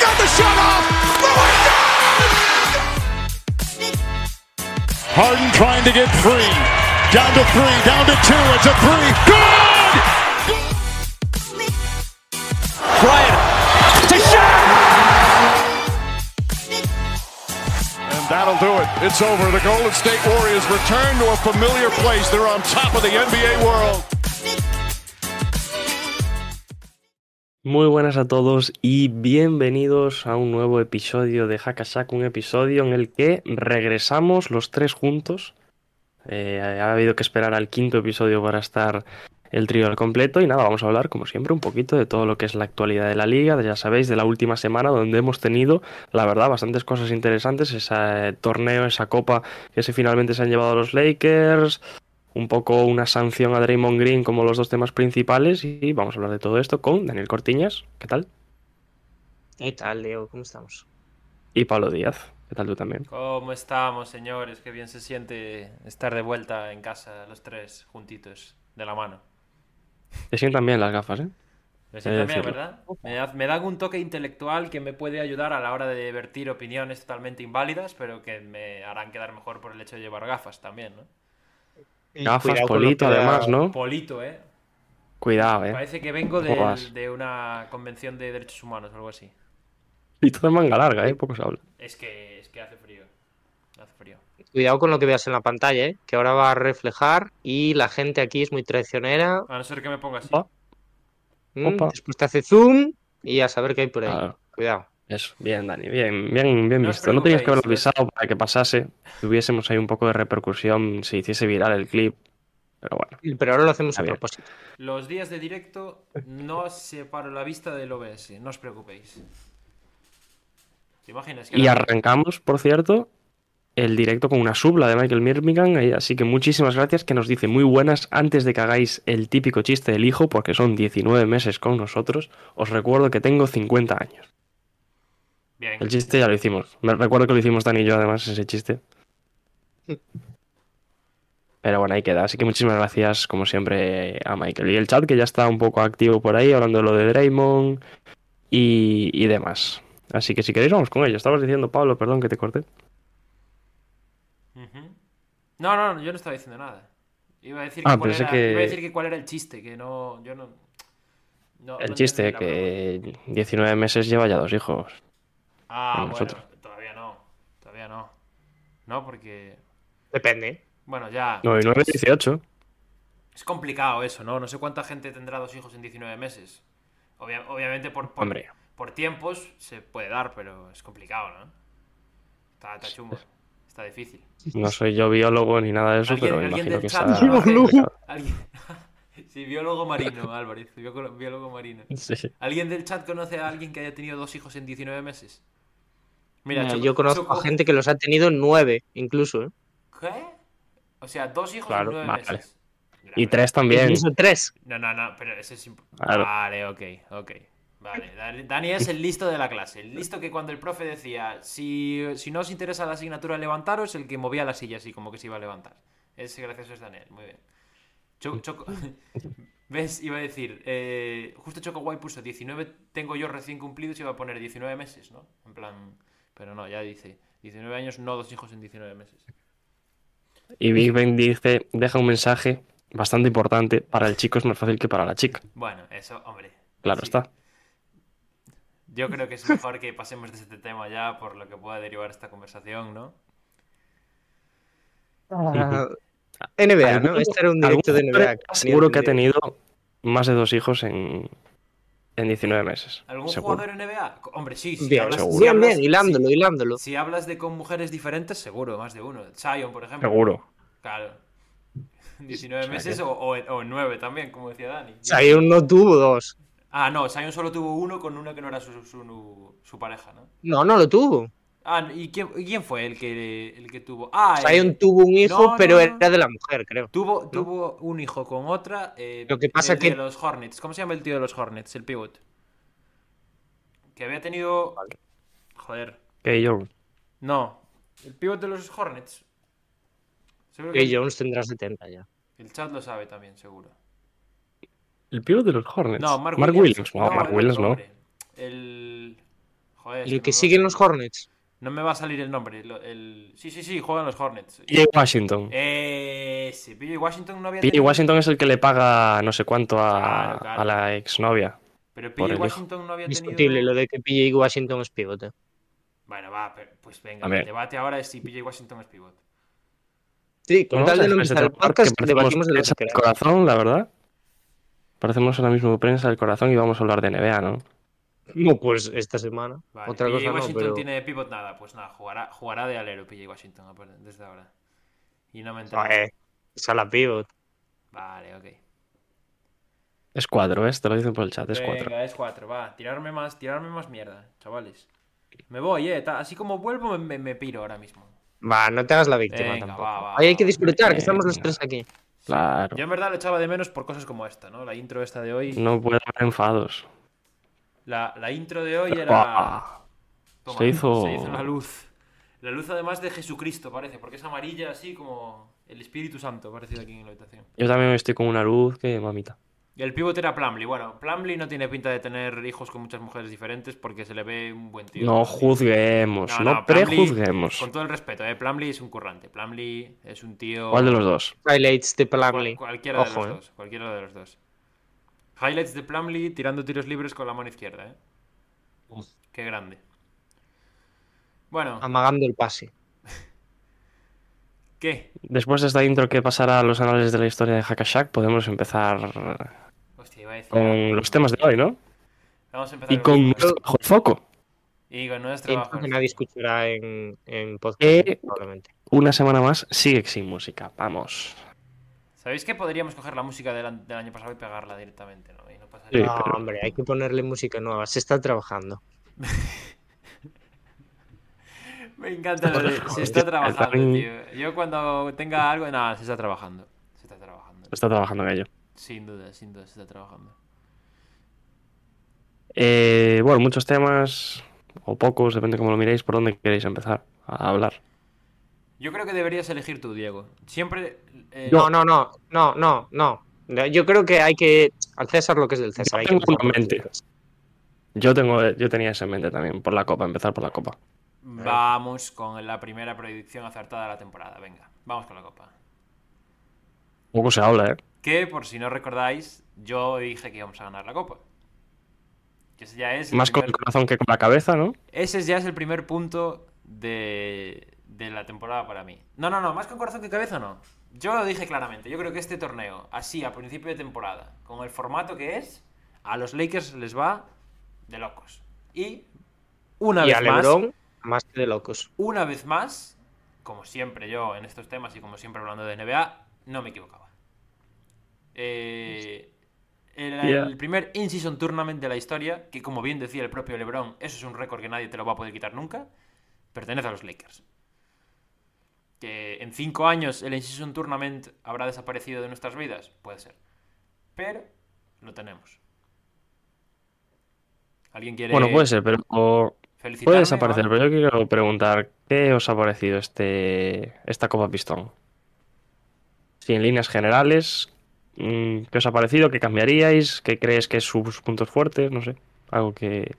got the shot off. Lewis Harden trying to get three. Down to three, down to two. It's a three. Good! Bryant to shot. And that'll do it. It's over. The Golden State Warriors return to a familiar place. They're on top of the NBA world. Muy buenas a todos y bienvenidos a un nuevo episodio de Hackashack, un episodio en el que regresamos los tres juntos. Eh, ha habido que esperar al quinto episodio para estar el trío al completo y nada, vamos a hablar como siempre un poquito de todo lo que es la actualidad de la liga, ya sabéis, de la última semana donde hemos tenido, la verdad, bastantes cosas interesantes, ese torneo, esa copa que se finalmente se han llevado los Lakers, un poco una sanción a Draymond Green como los dos temas principales y vamos a hablar de todo esto con Daniel Cortiñas, ¿qué tal? ¿Qué tal, Leo? ¿Cómo estamos? Y Pablo Díaz, ¿qué tal tú también? ¿Cómo estamos, señores? Qué bien se siente estar de vuelta en casa, los tres juntitos, de la mano. Te sientan bien las gafas, ¿eh? Me siento Eh, bien. ¿verdad? Me, da- me dan un toque intelectual que me puede ayudar a la hora de vertir opiniones totalmente inválidas, pero que me harán quedar mejor por el hecho de llevar gafas también, ¿no? Gafas, polito, además, ¿no? Polito, ¿eh? Cuidado, ¿eh? Parece que vengo de una convención de derechos humanos o algo así. Y todo de manga larga, ¿eh? Poco se habla. Es que, es que hace frío. Hace frío. Cuidado con lo que veas en la pantalla, ¿eh? que ahora va a reflejar y la gente aquí es muy traicionera. A no ser que me ponga así. Opa, ¿m? Opa. Después te hace zoom y a saber qué hay por ahí. claro. Cuidado. Eso, bien, Dani, bien, bien, bien No visto. No tenías que haberlo avisado para que pasase, tuviésemos ahí un poco de repercusión, se hiciese viral el clip. Pero bueno, Pero ahora lo hacemos a propósito. Los días de directo no separo la vista del OBS, no os preocupéis. ¿Te imaginas? Que y arrancamos, por cierto, el directo con una subla de Michael Mirmigan, así que muchísimas gracias, que nos dice muy buenas antes de que hagáis el típico chiste del hijo, porque son 19 meses con nosotros. Os recuerdo que tengo 50 años. Bien. El chiste ya lo hicimos. Me recuerdo que lo hicimos Dani y yo, además, ese chiste. Pero bueno, ahí queda. Así que muchísimas gracias, como siempre, a Michael. Y el chat que ya está un poco activo por ahí, hablando de lo de Draymond y, y demás. Así que si queréis, vamos con ello. Estabas diciendo, Pablo, perdón que te corté. Ujú. No, no, no, yo no estaba diciendo nada. Iba a decir, Ah, que cuál era, que- iba a decir que cuál era el chiste, que no, yo no... no- El no chiste, que 19 meses lleva ya dos hijos. Ah, bueno, nosotros. todavía no, todavía no. No, porque... Depende. Bueno, ya... 9 y 9, 18. Es complicado eso, ¿no? No sé cuánta gente tendrá dos hijos en 19 meses. Obvia- obviamente por, por, Hombre. por tiempos se puede dar, pero es complicado, ¿no? Está, está chungo. Está difícil. No soy yo biólogo ni nada de eso, ¿Alguien- pero alguien imagino del que chat está complicado. ¿Alguien... sí, biólogo marino, Álvarez. biólogo- Biólogo marino. Sí. ¿Alguien del chat conoce a alguien que haya tenido dos hijos en 19 meses? Mira, Mira, Choco- yo conozco Choco- a gente que los ha tenido nueve, incluso. ¿eh? ¿Qué? O sea, dos hijos Claro, en nueve vale. meses. Y tres también. Incluso tres. No, no, no, pero ese es... imp- Claro. Vale, ok, ok. Vale, Dani- es el listo de la clase. El listo que cuando el profe decía, si, si no os interesa la asignatura, levantaros, el que movía la silla así, como que se iba a levantar. Ese gracioso es Daniel, muy bien. Choco... ¿Ves? Iba a decir, eh, justo Choco Guay puso 19, tengo yo recién cumplidos y iba a poner 19 meses, ¿no? En plan... Pero no, ya dice, 19 años, no dos hijos en 19 meses. Y Big Ben dice, deja un mensaje bastante importante. Para el chico es más fácil que para la chica. Bueno, eso, hombre. Claro sí. está. Yo creo que es mejor que pasemos de este tema ya por lo que pueda derivar esta conversación, ¿no? Ah, NBA, ¿no? ¿Algún- Este era un directo de NBA. Seguro que ha tenido más de dos hijos en, en 19 meses. ¿Algún seguro. jugador NBA? Hombre, sí, si Bien, hablas, seguro. si hablas- bien, hilándolo, si- hilándolo. Si hablas de con mujeres diferentes, seguro, más de uno. Zion, por ejemplo. Seguro. Claro. 19 O sea meses que- o, o, o 9 también, como decía Dani. Zion no tuvo dos. Ah, no, Zion solo tuvo uno con una que no era su, su, su pareja, ¿no? No, no lo tuvo. Ah, ¿y quién, y quién fue el que, el que tuvo? Ah, eh, Zion tuvo un hijo, no, pero no, era de la mujer, creo. Tuvo, tuvo un hijo con otra. eh, Lo que pasa el que- de los Hornets. ¿Cómo se llama el tío de los Hornets? El pivot. Que había tenido. Joder. Que yo. No. El pivot de los Hornets. Seguro Que Jones tendrá 70 ya. el chat lo sabe también, seguro. El pívot de los Hornets. No, Mark, Williams. No, No, Mark Williams no. El. Joder, El que sigue en los Hornets. No me va a salir el nombre. lo- el... Sí, sí, sí, juegan los Hornets. PJ Washington. Eh, sí, PJ Washington no había PJ tenido- Washington es el que le paga no sé cuánto a, Claro, claro. a la exnovia. Pero por PJ el. Washington no había Discutible tenido... lo de que PJ Washington es pivote. Bueno, va, pero- pues venga, el debate ahora es si PJ Washington es pivot. Sí, con tal de no empezar el podcast, que debatimos de prensa del corazón, la verdad. Parecemos ahora mismo prensa del corazón y vamos a hablar de NBA, ¿no? No, pues esta semana. Vale, Otra PJ cosa no, Washington pero... tiene pivot nada, pues nada, jugará, jugará de alero PJ Washington desde ahora. Y no me entero. Joder, sala pivot. Vale, ok. Es cuatro, ¿ves? Te lo dicen por el chat, es cuatro. Venga, es cuatro, va, tirarme más, tirarme más mierda, chavales. Me voy, eh, ta- así como vuelvo me, me- me piro ahora mismo. Va, no te hagas la víctima Venga, tampoco. va, va, Ahí hay que disfrutar, que estamos los tres aquí. Claro. Yo en verdad lo echaba de menos por cosas como esta, ¿no? La intro esta de hoy. No puede haber enfados. La, la intro de hoy era... Ah, Toma, se hizo- Se hizo la luz. La luz además de Jesucristo parece, porque es amarilla así como el Espíritu Santo parecido aquí en la habitación. Yo también estoy con una luz que mamita. Y el pívot era Plumlee. Bueno, Plumlee no tiene pinta de tener hijos con muchas mujeres diferentes porque se le ve un buen tío. No juzguemos, no, prejuzguemos. Con todo el respeto, ¿eh? Plumlee es un currante. Plumlee es un tío... ¿Cuál de los dos? Highlights de Cual- Plumlee. cualquiera de Ojo, los eh. dos. Cualquiera de los dos. Highlights de Plumlee tirando tiros libres con la mano izquierda, ¿eh? Uf. Qué grande. Bueno, Amagando el pase. ¿qué? Después de esta intro que pasará a los anales de la historia de Hackashack, podemos empezar Hostia, iba a decir... con los temas de hoy, ¿no? Vamos a empezar Y con nuestro bajo el foco. Y con nuestro bajo que el nadie foco. escuchará en, en podcast, Eh, probablemente. Una semana más sigue sin música. Vamos. ¿Sabéis que podríamos coger la música del, año pasado y pegarla directamente, ¿no? Y no Sí, pasaría No, pero- hombre, hay que ponerle música nueva. Se está trabajando. Me encanta lo de... Se está trabajando, tío. Yo cuando tenga algo... Nada, se está trabajando. Se está trabajando. Está trabajando en ello. Sin duda, sin duda, se está trabajando. Eh, bueno, muchos temas, o pocos, depende cómo lo miréis, por dónde queréis empezar a hablar. Yo creo que deberías elegir tú, Diego. Siempre... eh, No, no, no, no, no, no. Yo creo que hay que. Al César lo que es del César. Yo hay tengo que mente. Yo tengo, yo tenía eso en mente también, por la copa, empezar por la copa. Vamos con la primera predicción acertada de la temporada. Venga, vamos con la copa. Poco se habla, ¿eh? Que, por si no recordáis, yo dije que íbamos a ganar la copa. Que ese ya es Más con el corazón que con la cabeza, ¿no? Ese ya es el primer punto de, de la temporada para mí. No, no, no, más con corazón que cabeza no. Yo lo dije claramente. Yo creo que este torneo, así a principio de temporada, con el formato que es, a los Lakers les va de locos. Y una Y vez a más, LeBron, más que de locos. una vez más, como siempre yo en estos temas y como siempre hablando de NBA, no me equivocaba. Eh, el, Yeah. el primer in-season tournament de la historia, que como bien decía el propio LeBron, eso es un récord que nadie te lo va a poder quitar nunca, pertenece a los Lakers. Que en cinco años el in-season tournament habrá desaparecido de nuestras vidas, puede ser. Pero lo tenemos. ¿Alguien quiere Bueno, puede ser, pero puede desaparecer. Pero yo quiero preguntar, ¿qué os ha parecido este esta Copa Pistón? Sí, en líneas generales, mm, ¿qué os ha parecido? ¿Qué cambiaríais? ¿Qué crees que es sus puntos fuertes? No sé, algo que,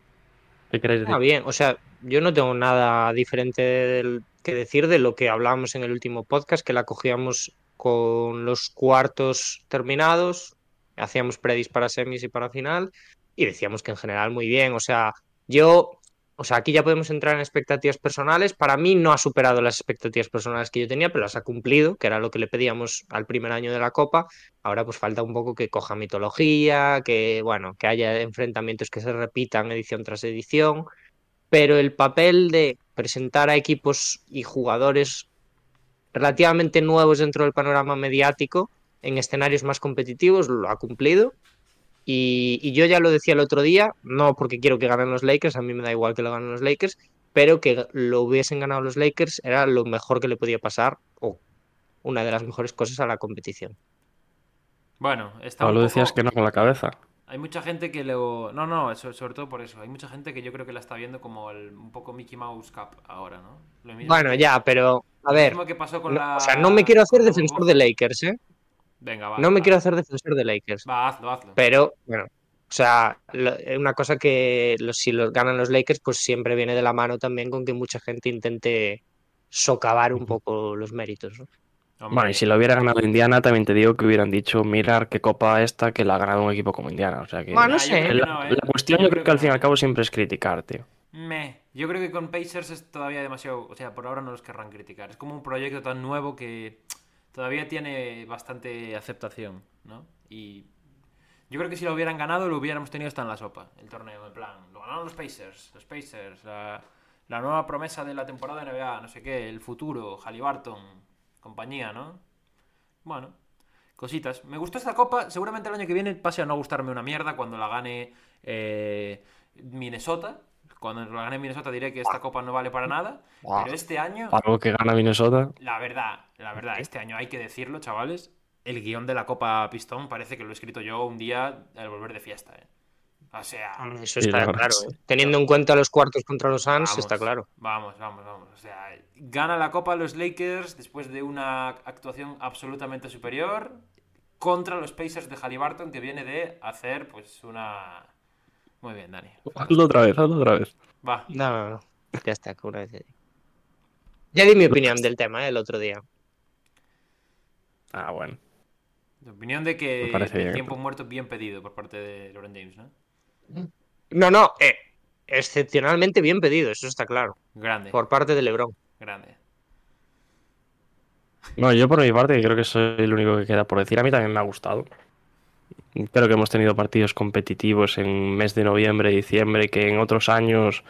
que queráis decir. Ah, bien, o sea, yo no tengo nada diferente del- que decir de lo que hablábamos en el último podcast, que la cogíamos con los cuartos terminados, hacíamos predis para semis y para final, y decíamos que en general muy bien. O sea, yo, o sea, aquí ya podemos entrar en expectativas personales. Para mí no ha superado las expectativas personales que yo tenía, pero las ha cumplido, que era lo que le pedíamos al primer año de la Copa. Ahora pues falta un poco que coja mitología, que bueno, que haya enfrentamientos que se repitan edición tras edición, pero el papel de presentar a equipos y jugadores relativamente nuevos dentro del panorama mediático en escenarios más competitivos lo ha cumplido. Y, y yo ya lo decía el otro día, no porque quiero que ganen los Lakers, a mí me da igual que lo ganen los Lakers, pero que lo hubiesen ganado los Lakers era lo mejor que le podía pasar o una de las mejores cosas a la competición. Bueno, está Pablo un decías que no con la cabeza. Hay mucha gente que lo... No, no, so- sobre todo por eso. Hay mucha gente que yo creo que la está viendo como el- un poco Mickey Mouse Cup ahora, ¿no? Lo mismo Bueno, ya, pero a lo ver, mismo que pasó con no- la... o sea, no me quiero hacer defensor de Lakers, ¿eh? Venga, va. No me va. quiero hacer defensor de Lakers. Va, hazlo, hazlo. Pero, bueno, O sea, lo- una cosa que los- si los ganan los Lakers, pues siempre viene de la mano también con que mucha gente intente socavar un poco los méritos, ¿no? Hombre, Bueno, y si lo hubiera ganado Indiana, también te digo que hubieran dicho, mirar qué copa esta que la ha ganado un equipo como Indiana. O sea que. Bueno, no yo sé. la, no, ¿eh? la cuestión yo creo que al fin y al cabo siempre es criticar, tío. Meh. Yo creo que con Pacers es todavía demasiado. O sea, por ahora no los querrán criticar. Es como un proyecto tan nuevo que todavía tiene bastante aceptación, ¿no? Y yo creo que si lo hubieran ganado, lo hubiéramos tenido hasta en la sopa, el torneo. En plan, lo ganaron los Pacers, los Pacers, la, la nueva promesa de la temporada de NBA, no sé qué, el futuro, Halliburton, compañía, ¿no? Bueno, cositas. Me gustó esta copa. Seguramente el año que viene pase a no gustarme una mierda cuando la gane eh, Minnesota. Cuando la gane Minnesota diré que esta copa no vale para nada. Pero este año, Algo que gana Minnesota. la verdad, la verdad, este año hay que decirlo, chavales. El guion de la Copa Pistón parece que lo he escrito yo un día al volver de fiesta, ¿eh? O sea, Eso está claro. ¿eh? Teniendo en cuenta los cuartos contra los Suns, está claro. Vamos, vamos, vamos. O sea, gana la Copa los Lakers después de una actuación absolutamente superior contra los Pacers de Halliburton que viene de hacer pues una... Muy bien, Dani. Hazlo otra vez, hazlo otra vez. Va. No, no, no. Ya está, que una vez ya di. Ya di mi opinión del tema ¿eh? el otro día. Ah, bueno. La opinión de que el tiempo muerto bien pedido por parte de Lauren James, ¿no? No, no, eh, excepcionalmente bien pedido, eso está claro. Grande, Por parte de LeBron. grande. No, yo por mi parte creo que soy el único que queda por decir. A mí también me ha gustado. Creo que hemos tenido partidos competitivos en mes de noviembre, diciembre, que en otros años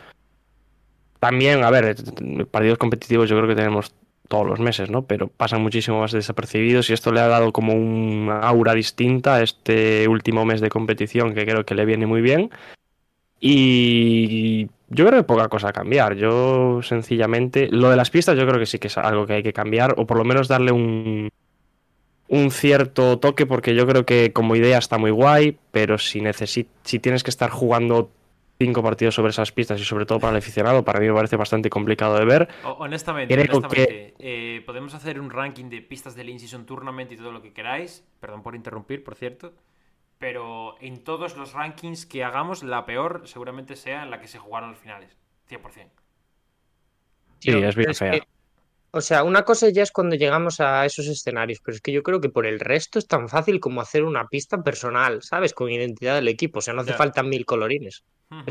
también, a ver, partidos competitivos yo creo que tenemos todos los meses, ¿no? Pero pasan muchísimo más desapercibidos y esto le ha dado como un aura distinta a este último mes de competición que creo que le viene muy bien. Y yo creo que poca cosa a cambiar. Yo sencillamente, lo de las pistas yo creo que sí que es algo que hay que cambiar o por lo menos darle un, un cierto toque porque yo creo que como idea está muy guay, pero si, necesi- si tienes que estar jugando cinco partidos sobre esas pistas y sobre todo para el aficionado, para mí me parece bastante complicado de ver. Honestamente, honestamente eh, podemos hacer un ranking de pistas del In-Season Tournament y todo lo que queráis. Perdón por interrumpir, por cierto. Pero en todos los rankings que hagamos, la peor seguramente sea en la que se jugaron los finales. 100%. Sí, es bien fea. que- o sea, una cosa ya es cuando llegamos a esos escenarios, pero es que yo creo que por el resto es tan fácil como hacer una pista personal, ¿sabes? Con identidad del equipo, o sea, no hace falta mil colorines.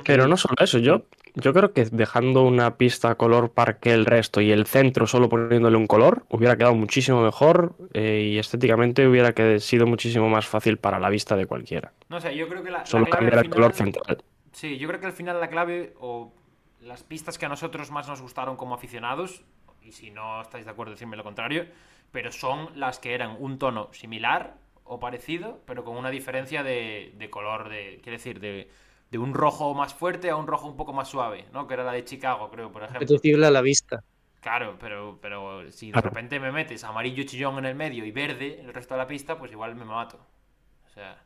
Pero no solo eso, yo, yo creo que dejando una pista color parque el resto y el centro solo poniéndole un color, hubiera quedado muchísimo mejor eh, y estéticamente hubiera sido muchísimo más fácil para la vista de cualquiera. No sé, yo creo que la, Solo cambiar el color central. Sí, yo creo que al final la clave o las pistas que a nosotros más nos gustaron como aficionados, y si no estáis de acuerdo, decirme lo contrario, pero son las que eran un tono similar o parecido, pero con una diferencia de, de color, de, quiere decir, de, de un rojo más fuerte a un rojo un poco más suave, ¿no? Que era la de Chicago, creo, por ejemplo. Apetecible a la vista. Claro, pero, pero si de Claro. repente me metes amarillo chillón en el medio y verde el resto de la pista, pues igual me mato. O sea,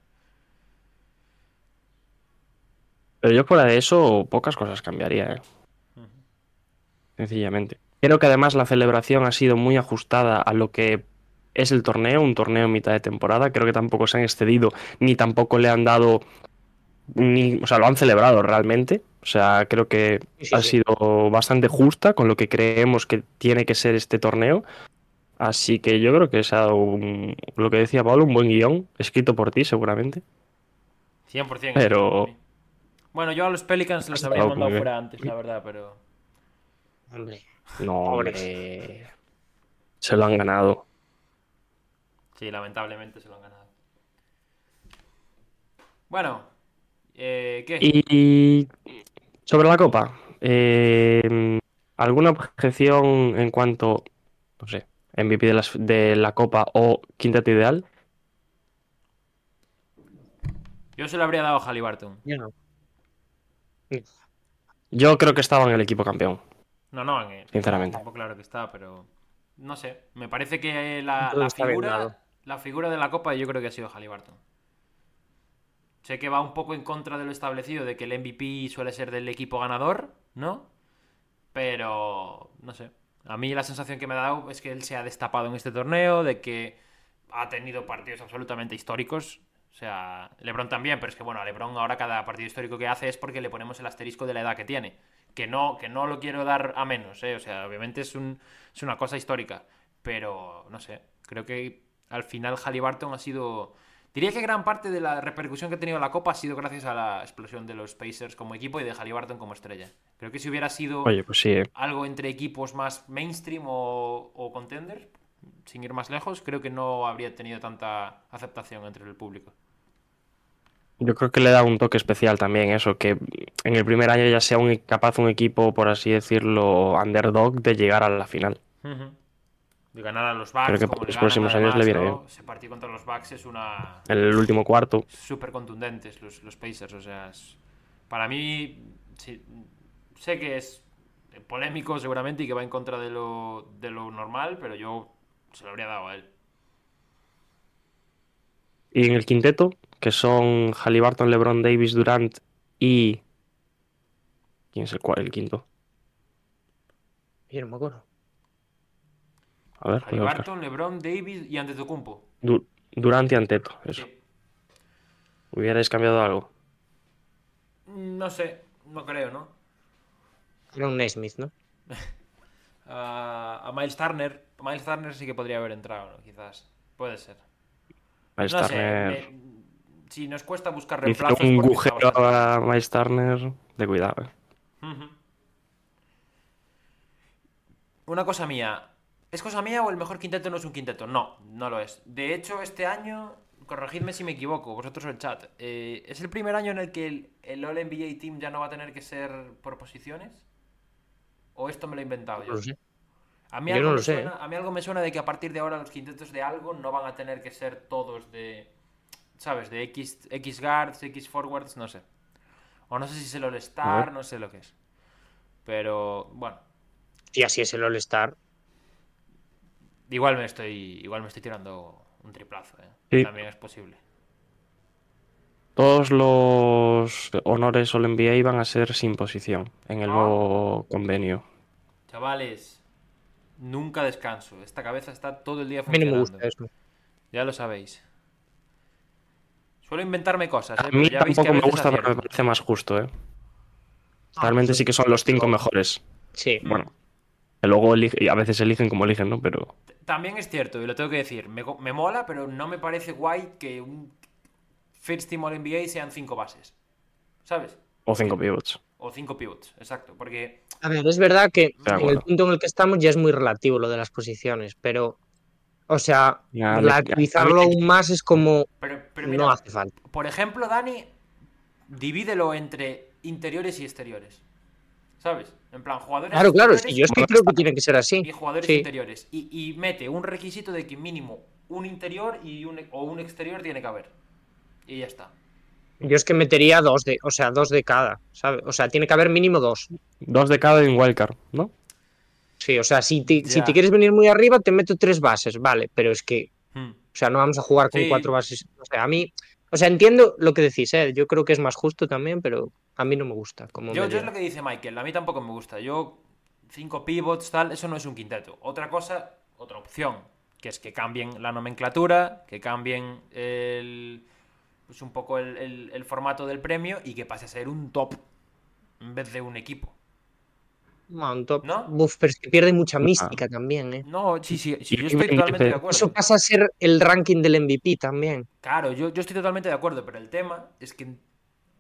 Pero yo fuera de eso, pocas cosas cambiaría, ¿eh? Sencillamente. Creo que además la celebración ha sido muy ajustada a lo que es el torneo, un torneo en mitad de temporada. Creo que tampoco se han excedido, ni tampoco le han dado. Ni, o sea, lo han celebrado realmente. O sea, creo que Sí, sí, ha sí. sido bastante justa con lo que creemos que tiene que ser este torneo. Así que yo creo que se ha dado un- lo que decía Pablo, un buen guion, escrito por ti seguramente. 100%. Pero- Bueno, yo a los Pelicans los Ha habría mandado fuera antes, la verdad, pero... Hombre. No, Pobres. hombre. Se lo han ganado. Sí, lamentablemente se lo han ganado. Bueno, eh, ¿qué? Y sobre la copa, eh, ¿alguna objeción en cuanto, no sé, MVP de, las- de la copa o quinteto ideal? Yo se lo habría dado a Halliburton. Yo no. Yo creo que estaba en el equipo campeón. No, no, en el- Sinceramente. Tampoco claro que está, pero... No sé, me parece que la, figura, la figura de la Copa yo creo que ha sido Halliburton. Sé que va un poco en contra de lo establecido de que el MVP suele ser del equipo ganador, ¿no? Pero, no sé. A mí la sensación que me ha dado es que él se ha destapado en este torneo, de que ha tenido partidos absolutamente históricos. O sea, LeBron también, pero es que bueno, a LeBron ahora cada partido histórico que hace es porque le ponemos el asterisco de la edad que tiene. Que no, que no lo quiero dar a menos, ¿eh? O sea, obviamente es, un, es una cosa histórica. Pero, no sé, creo que al final Halliburton ha sido... Diría que gran parte de la repercusión que ha tenido la Copa ha sido gracias a la explosión de los Pacers como equipo y de Halliburton como estrella. Creo que si hubiera sido Oye, pues sí, eh. algo entre equipos más mainstream o, o contender, sin ir más lejos, creo que no habría tenido tanta aceptación entre el público. Yo creo que le da un toque especial también eso, que en el primer año ya sea un, capaz un equipo, por así decirlo, underdog de llegar a la final. De ganar a los Bucks. Creo que como los próximos años le viene bien. Ese partido contra los Bucks es una... En el último cuarto. súper contundentes los, los Pacers. O sea, es- para mí, sí, sé que es polémico seguramente y que va en contra de lo, de lo normal, pero yo se lo habría dado a él. Y en el quinteto, que son Halliburton, LeBron Davis, Durant y... ¿Quién es el, cual, el quinto? Yo no me acuerdo. A ver. Halliburton, LeBron, Davis y Antetokounmpo. Du- Durant y Anteto, eso. Sí. ¿Hubierais cambiado algo? No sé, no creo, ¿no? Era un Naismith, ¿no? A, a Miles Turner. Miles Turner sí que podría haber entrado, ¿no? quizás. Puede ser. Miles no Turner... sé. me- si nos cuesta buscar reemplazos. un agujero a Miles Turner de cuidado. eh. Una cosa mía. ¿Es cosa mía o el mejor quinteto no es un quinteto? No, no lo es. De hecho, este año, corregidme si me equivoco, vosotros el chat, eh, ¿es el primer año en el que el, el All NBA Team ya no va a tener que ser por posiciones? ¿O esto me lo he inventado No yo? lo sé. A mí, Yo algo no me lo sé, suena, a mí algo me suena de que a partir de ahora los quintetos de algo no van a tener que ser todos de. ¿Sabes? De X, X guards, X forwards, no sé. O no sé si es el All-Star, no sé lo que es. Pero, bueno, Y así es el All-Star. igual me estoy. Igual me estoy tirando un triplazo, ¿eh? Sí. También es posible. Todos los honores All NBA van a ser sin posición en el Ah. nuevo convenio. Chavales, nunca descanso. Esta cabeza está todo el día A mí no me funcionando. gusta eso. Ya lo sabéis. Suelo inventarme cosas, ¿eh? A Pero mí ya veis que a tampoco me gusta, pero me parece más justo, ¿eh? Ah, Realmente sí que son los cinco mejores. Sí. Bueno, que luego elige- y a veces eligen como eligen, ¿no? Pero También es cierto, y lo tengo que decir, me, mola, pero no me parece guay que un First Team All NBA sean cinco bases. ¿Sabes? o cinco pivots. O cinco pivots, exacto. Porque A ver, es verdad que en el punto en el que estamos ya es muy relativo lo de las posiciones, pero, o sea, Ya, relativizarlo aún más es como pero, pero mira, no hace falta. por ejemplo, Dani, divídelo entre interiores y exteriores. ¿Sabes? En plan, jugadores Claro, claro, sí, yo es que creo que tiene que ser así. y jugadores Sí. interiores. Y, y mete un requisito de que mínimo un interior y un, o un exterior tiene que haber. Y ya está. Yo es que metería dos de, o sea, dos de cada, ¿sabes? O sea, tiene que haber mínimo dos. Dos de cada en wildcard, ¿no? Sí, o sea, si te, si Ya. te quieres venir muy arriba, te meto tres bases, vale, pero es que, Hmm. o sea, no vamos a jugar con Sí. cuatro bases. O sea, a mí, o sea, entiendo lo que decís, ¿eh? Yo creo que es más justo también, pero a mí no me gusta. Como Yo, es lo que dice Michael, a mí tampoco me gusta. Yo, cinco pivots, tal, eso no es un quinteto. Otra cosa, otra opción, que es que cambien la nomenclatura, que cambien el, pues un poco el, el- el formato del premio y que pase a ser un top en vez de un equipo. Top. ¿No? Uf, pero es que pierde mucha Ah. mística también, ¿eh? No, sí, sí, sí, yo estoy totalmente de acuerdo. Eso pasa a ser el ranking del MVP también. Claro, yo, yo estoy totalmente de acuerdo, pero el tema es que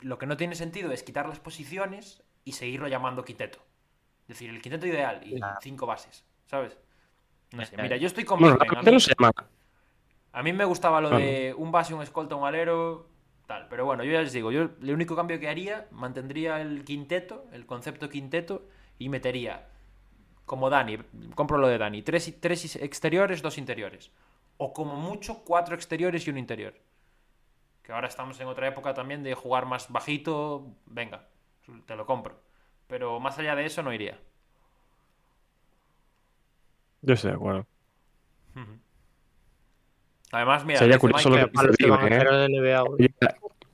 lo que no tiene sentido es quitar las posiciones y seguirlo llamando quinteto. Es decir, el quinteto ideal y Claro. cinco bases, ¿sabes? No sé, mira, yo estoy con Bueno, a mí- no se llama. A mí me gustaba lo de un base, un escolta, un alero, tal. Pero bueno, yo ya les digo, yo el único cambio que haría, mantendría el quinteto, el concepto quinteto, y metería, como Dani, compro lo de Dani, tres, tres exteriores, dos interiores. O como mucho, cuatro exteriores y un interior. Que ahora estamos en otra época también de jugar más bajito, venga, te lo compro. Pero más allá de eso no iría. Yo estoy de acuerdo. Además, mira, Sería curioso lo que- A los que van a Big Ben, hacer ¿eh?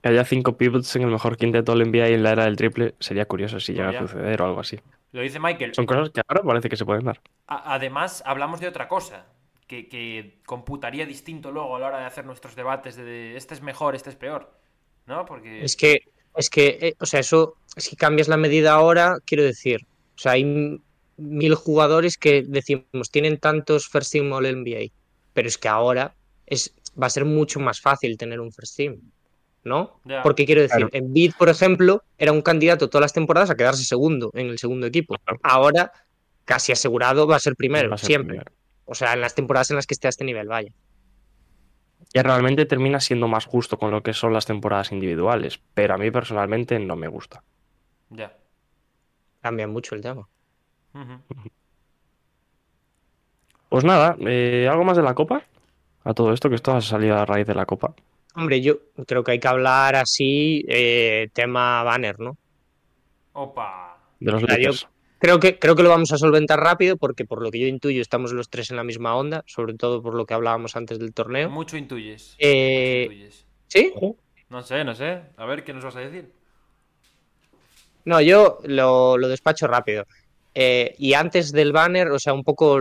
Que haya cinco pivots en el mejor quinteto All NBA y en la era del triple sería curioso si llega a suceder o algo así. Lo dice Michael. Son cosas que ahora parece que se pueden dar. A- Además, hablamos de otra cosa, que, que computaría distinto luego a la hora de hacer nuestros debates de, de este es mejor, este es peor. ¿No? Porque. Es que, es que, eh, o sea, eso, si cambias la medida ahora, quiero decir, o sea, hay mil jugadores que decimos, tienen tantos first team all NBA, pero es que ahora es, va a ser mucho más fácil tener un first team, ¿no? Porque quiero decir, Claro. Embiid, por ejemplo, era un candidato todas las temporadas a quedarse segundo en el segundo equipo. Claro. Ahora, casi asegurado, va a ser primero, Va a ser siempre. primero. O sea, en las temporadas en las que esté a este nivel, vaya. Ya realmente termina siendo más justo con lo que son las temporadas individuales, pero a mí personalmente no me gusta. Ya. Cambia mucho el tema. Pues nada, eh, ¿algo más de la Copa? A todo esto, que esto ha salido a raíz de la Copa. Hombre, yo creo que hay que hablar así, eh, tema banner, ¿no? Opa. De los yo-. Creo que, creo que lo vamos a solventar rápido porque por lo que yo intuyo estamos los tres en la misma onda, sobre todo por lo que hablábamos antes del torneo. Mucho intuyes. Eh, Mucho intuyes. ¿Sí? No sé, no sé. A ver, ¿qué nos vas a decir? No, yo lo, lo despacho rápido. Eh, y antes del banner, o sea, un poco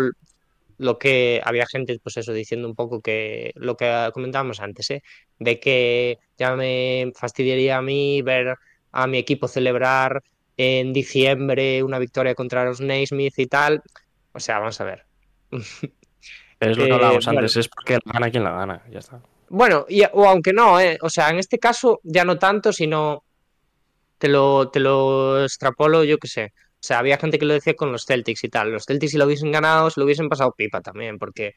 lo que había gente, pues eso, diciendo un poco que lo que comentábamos antes, ¿eh? De que ya me fastidiaría a mí ver a mi equipo celebrar en diciembre una victoria contra los Naismith y tal. O sea, vamos a ver. Es lo que eh, hablábamos bueno. antes, es porque la gana quien la gana, ya está. Bueno, y, o aunque no, ¿eh? O sea, en este caso ya no tanto, sino te lo, te lo extrapolo, yo qué sé. O sea, había gente que lo decía con los Celtics y tal. Los Celtics si lo hubiesen ganado, se lo hubiesen pasado pipa también, porque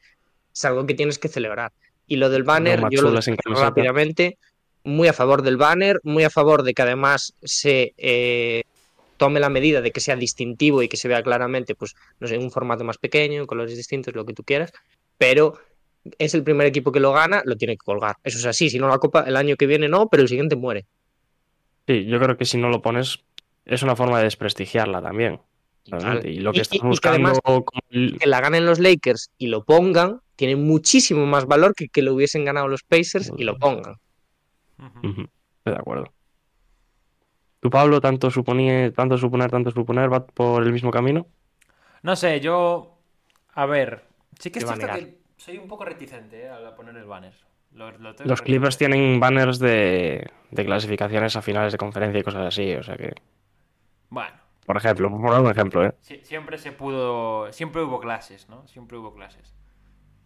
es algo que tienes que celebrar. Y lo del banner, yo lo rápidamente, muy a favor del banner, muy a favor de que además se eh, tome la medida de que sea distintivo y que se vea claramente, pues, no sé, en un formato más pequeño, colores distintos, lo que tú quieras, pero es el primer equipo que lo gana, lo tiene que colgar. Eso es así, si no la copa el año que viene no, pero el siguiente muere. Sí, yo creo que si no lo pones, es una forma de desprestigiarla también. Y lo que Y- estás y- y que buscando además- como el- Que la ganen los Lakers y lo pongan, tiene muchísimo más valor que que lo hubiesen ganado los Pacers y lo pongan. Estoy de acuerdo. ¿Tú, Pablo, tanto, suponía, tanto suponer, tanto suponer, va por el mismo camino? No sé, yo. A ver. Sí que es a cierto que soy un poco reticente eh, al poner el banner. Lo- lo tengo Los Clippers tienen banners de, de clasificaciones a finales de conferencia y cosas así, o sea que, Bueno, por ejemplo, por dar un ejemplo, ¿eh? si- siempre se pudo. Siempre hubo clases, ¿no? Siempre hubo clases.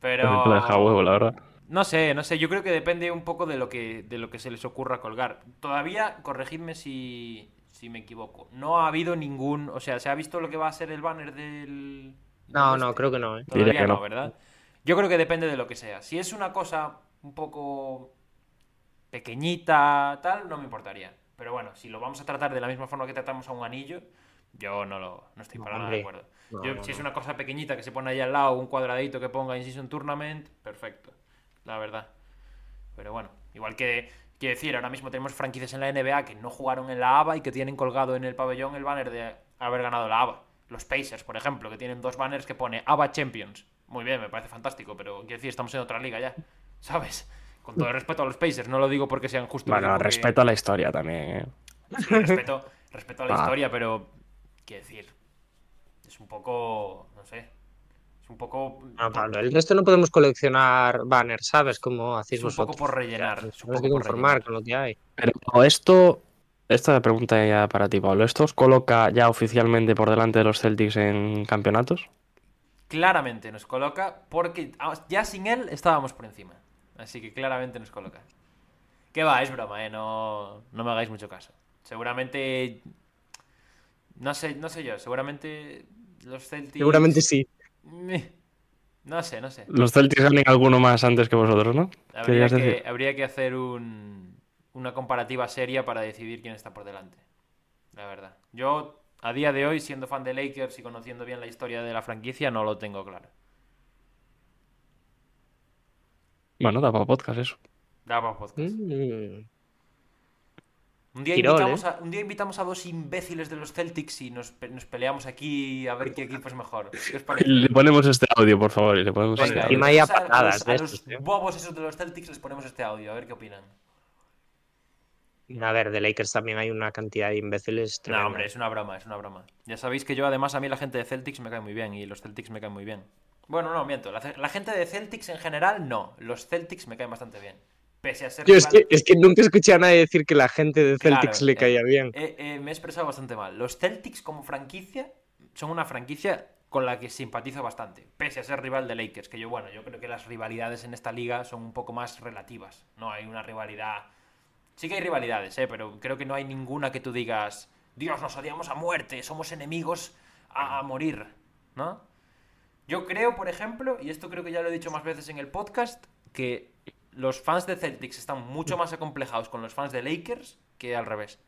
Pero. deja huevo, la verdad. No sé, no sé, yo creo que depende un poco de lo que, de lo que se les ocurra colgar. Todavía, corregidme si, si me equivoco, no ha habido ningún, o sea, ¿se ha visto lo que va a ser el banner del... No, no, este? creo que no, ¿eh? Todavía que no, no. ¿verdad? Yo creo que depende de lo que sea. Si es una cosa un poco pequeñita, tal, no me importaría. Pero bueno, si lo vamos a tratar de la misma forma que tratamos a un anillo, yo no, lo, no estoy para nada de acuerdo. no, Yo, no, si es una cosa pequeñita que se pone ahí al lado, un cuadradito que ponga In Season Tournament, perfecto. La verdad. Pero bueno, igual que, quiero decir, ahora mismo tenemos franquicias en la NBA que no jugaron en la ABA y que tienen colgado en el pabellón el banner de haber ganado la ABA. Los Pacers, por ejemplo, que tienen dos banners que pone ABA Champions. Muy bien, me parece fantástico, pero quiero decir, estamos en otra liga ya, ¿sabes? Con todo el respeto a los Pacers, no lo digo porque sean justos. Bueno, porque- respeto a la historia también, ¿eh? Sí, respeto, respeto a la Ah. historia, pero quiero decir, es un poco, no sé, es un poco... No, Pablo, el resto no podemos coleccionar banners, ¿sabes? Como hacéis Es un vosotros. poco por rellenar. Tenemos es un que poco por conformar rellenar. con lo que hay. Pero esto, esta pregunta ya para ti, Pablo, ¿esto os coloca ya oficialmente por delante de los Celtics en campeonatos? Claramente nos coloca porque ah, ya sin él estábamos por encima. Así que claramente nos coloca. Que va, es broma, ¿eh? No, no me hagáis mucho caso. Seguramente... No sé, no sé yo, seguramente los Celtics... Seguramente sí. Meh. No sé, no sé. Los Celtics ganan alguno más antes que vosotros, ¿no? Habría ¿Querías que, decir? habría que hacer un- una comparativa seria para decidir quién está por delante. La verdad. Yo, a día de hoy, siendo fan de Lakers y conociendo bien la historia de la franquicia, no lo tengo claro. Bueno, da para podcast eso. Da para podcast. Mm. Un, día Tirol, invitamos ¿eh? a, un día invitamos a dos imbéciles de los Celtics y nos, pe- nos peleamos aquí a ver qué equipo es mejor. Le ponemos este audio, por favor, y le ponemos Venga, este audio. hay a patadas los, a los tío. bobos esos de los Celtics les ponemos este audio, a ver qué opinan. A ver, de Lakers también hay una cantidad de imbéciles. No, tremenda. hombre, es una broma, es una broma. Ya sabéis que yo, además, a mí la gente de Celtics me cae muy bien y los Celtics me caen muy bien. Bueno, no, miento. La, la gente de Celtics en general, no. Los Celtics me caen bastante bien. Pese a ser. Yo es rival- que, es que nunca escuché a nadie decir que la gente de Claro, Celtics le eh, caía bien. eh, eh, me he expresado bastante mal. Los Celtics como franquicia son una franquicia con la que simpatizo bastante. Pese a ser rival de Lakers. Que yo, bueno, yo creo que las rivalidades en esta liga son un poco más relativas. No hay una rivalidad. Sí que hay rivalidades, ¿eh? pero creo que no hay ninguna que tú digas, Dios, nos odiamos a muerte, somos enemigos a, a morir, ¿no? Yo creo, por ejemplo, y esto creo que ya lo he dicho más veces en el podcast, que los fans de Celtics están mucho más acomplejados con los fans de Lakers que al revés.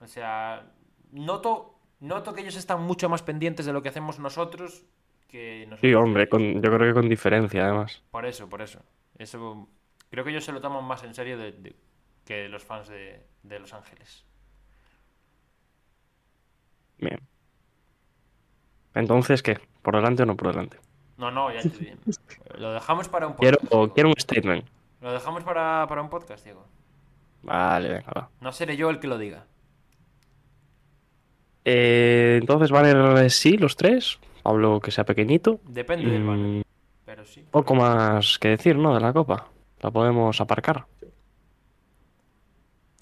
O sea, noto, noto que ellos están mucho más pendientes de lo que hacemos nosotros que nosotros. Sí, hombre, con- yo creo que con diferencia, además. Por eso, por eso. Eso creo que ellos se lo toman más en serio de- de- que los fans de, de Los Ángeles. Bien. Entonces, ¿qué? ¿Por delante o no por delante? No, no, ya te digo. Lo dejamos para un Quiero, podcast. Diego. quiero un statement. Lo dejamos para, para un podcast, Diego. Vale, venga, va. No seré yo el que lo diga. Eh, entonces, ¿vale sí los tres? Pablo que sea pequeñito. Depende del banner, Mm, pero sí. poco más que decir, ¿no? De la copa. La podemos aparcar.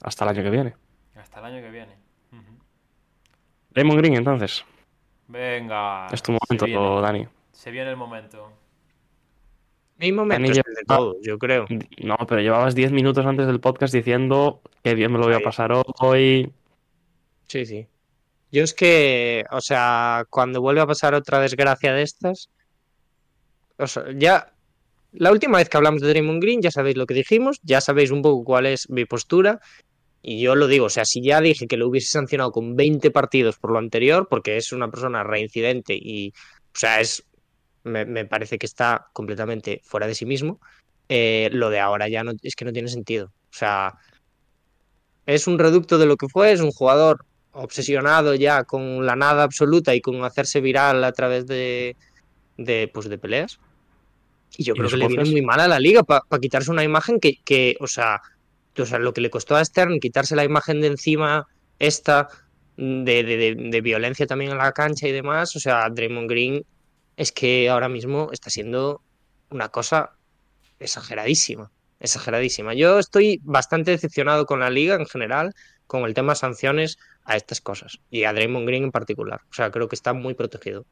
Hasta el año que viene. Hasta el año que viene. Ujú. Raymond Green, entonces. Venga. es tu se momento, viene. Dani. Se viene el momento. Mi momento es el de todos, yo creo. No, pero llevabas 10 minutos antes del podcast diciendo que bien me lo voy a pasar hoy. Sí, sí. Yo es que, o sea, cuando vuelve a pasar otra desgracia de estas, o sea, ya la última vez que hablamos de Draymond Green, ya sabéis lo que dijimos, ya sabéis un poco cuál es mi postura. Y yo lo digo, o sea, si ya dije que lo hubiese sancionado con 20 partidos por lo anterior, porque es una persona reincidente y, o sea, es, me, me parece que está completamente fuera de sí mismo, eh, lo de ahora ya no, es que no tiene sentido. O sea, es un reducto de lo que fue, es un jugador obsesionado ya con la nada absoluta y con hacerse viral a través de, de, pues, de peleas. Y yo ¿Y creo que le viene muy mal a la liga para quitarse una imagen que, que o, sea, o sea, lo que le costó a Stern quitarse la imagen de encima esta de, de, de, de violencia también en la cancha y demás. O sea, Draymond Green es que ahora mismo está siendo una cosa exageradísima. Exageradísima. Yo estoy bastante decepcionado con la liga en general, con el tema sanciones a estas cosas. Y a Draymond Green en particular. O sea, creo que está muy protegido.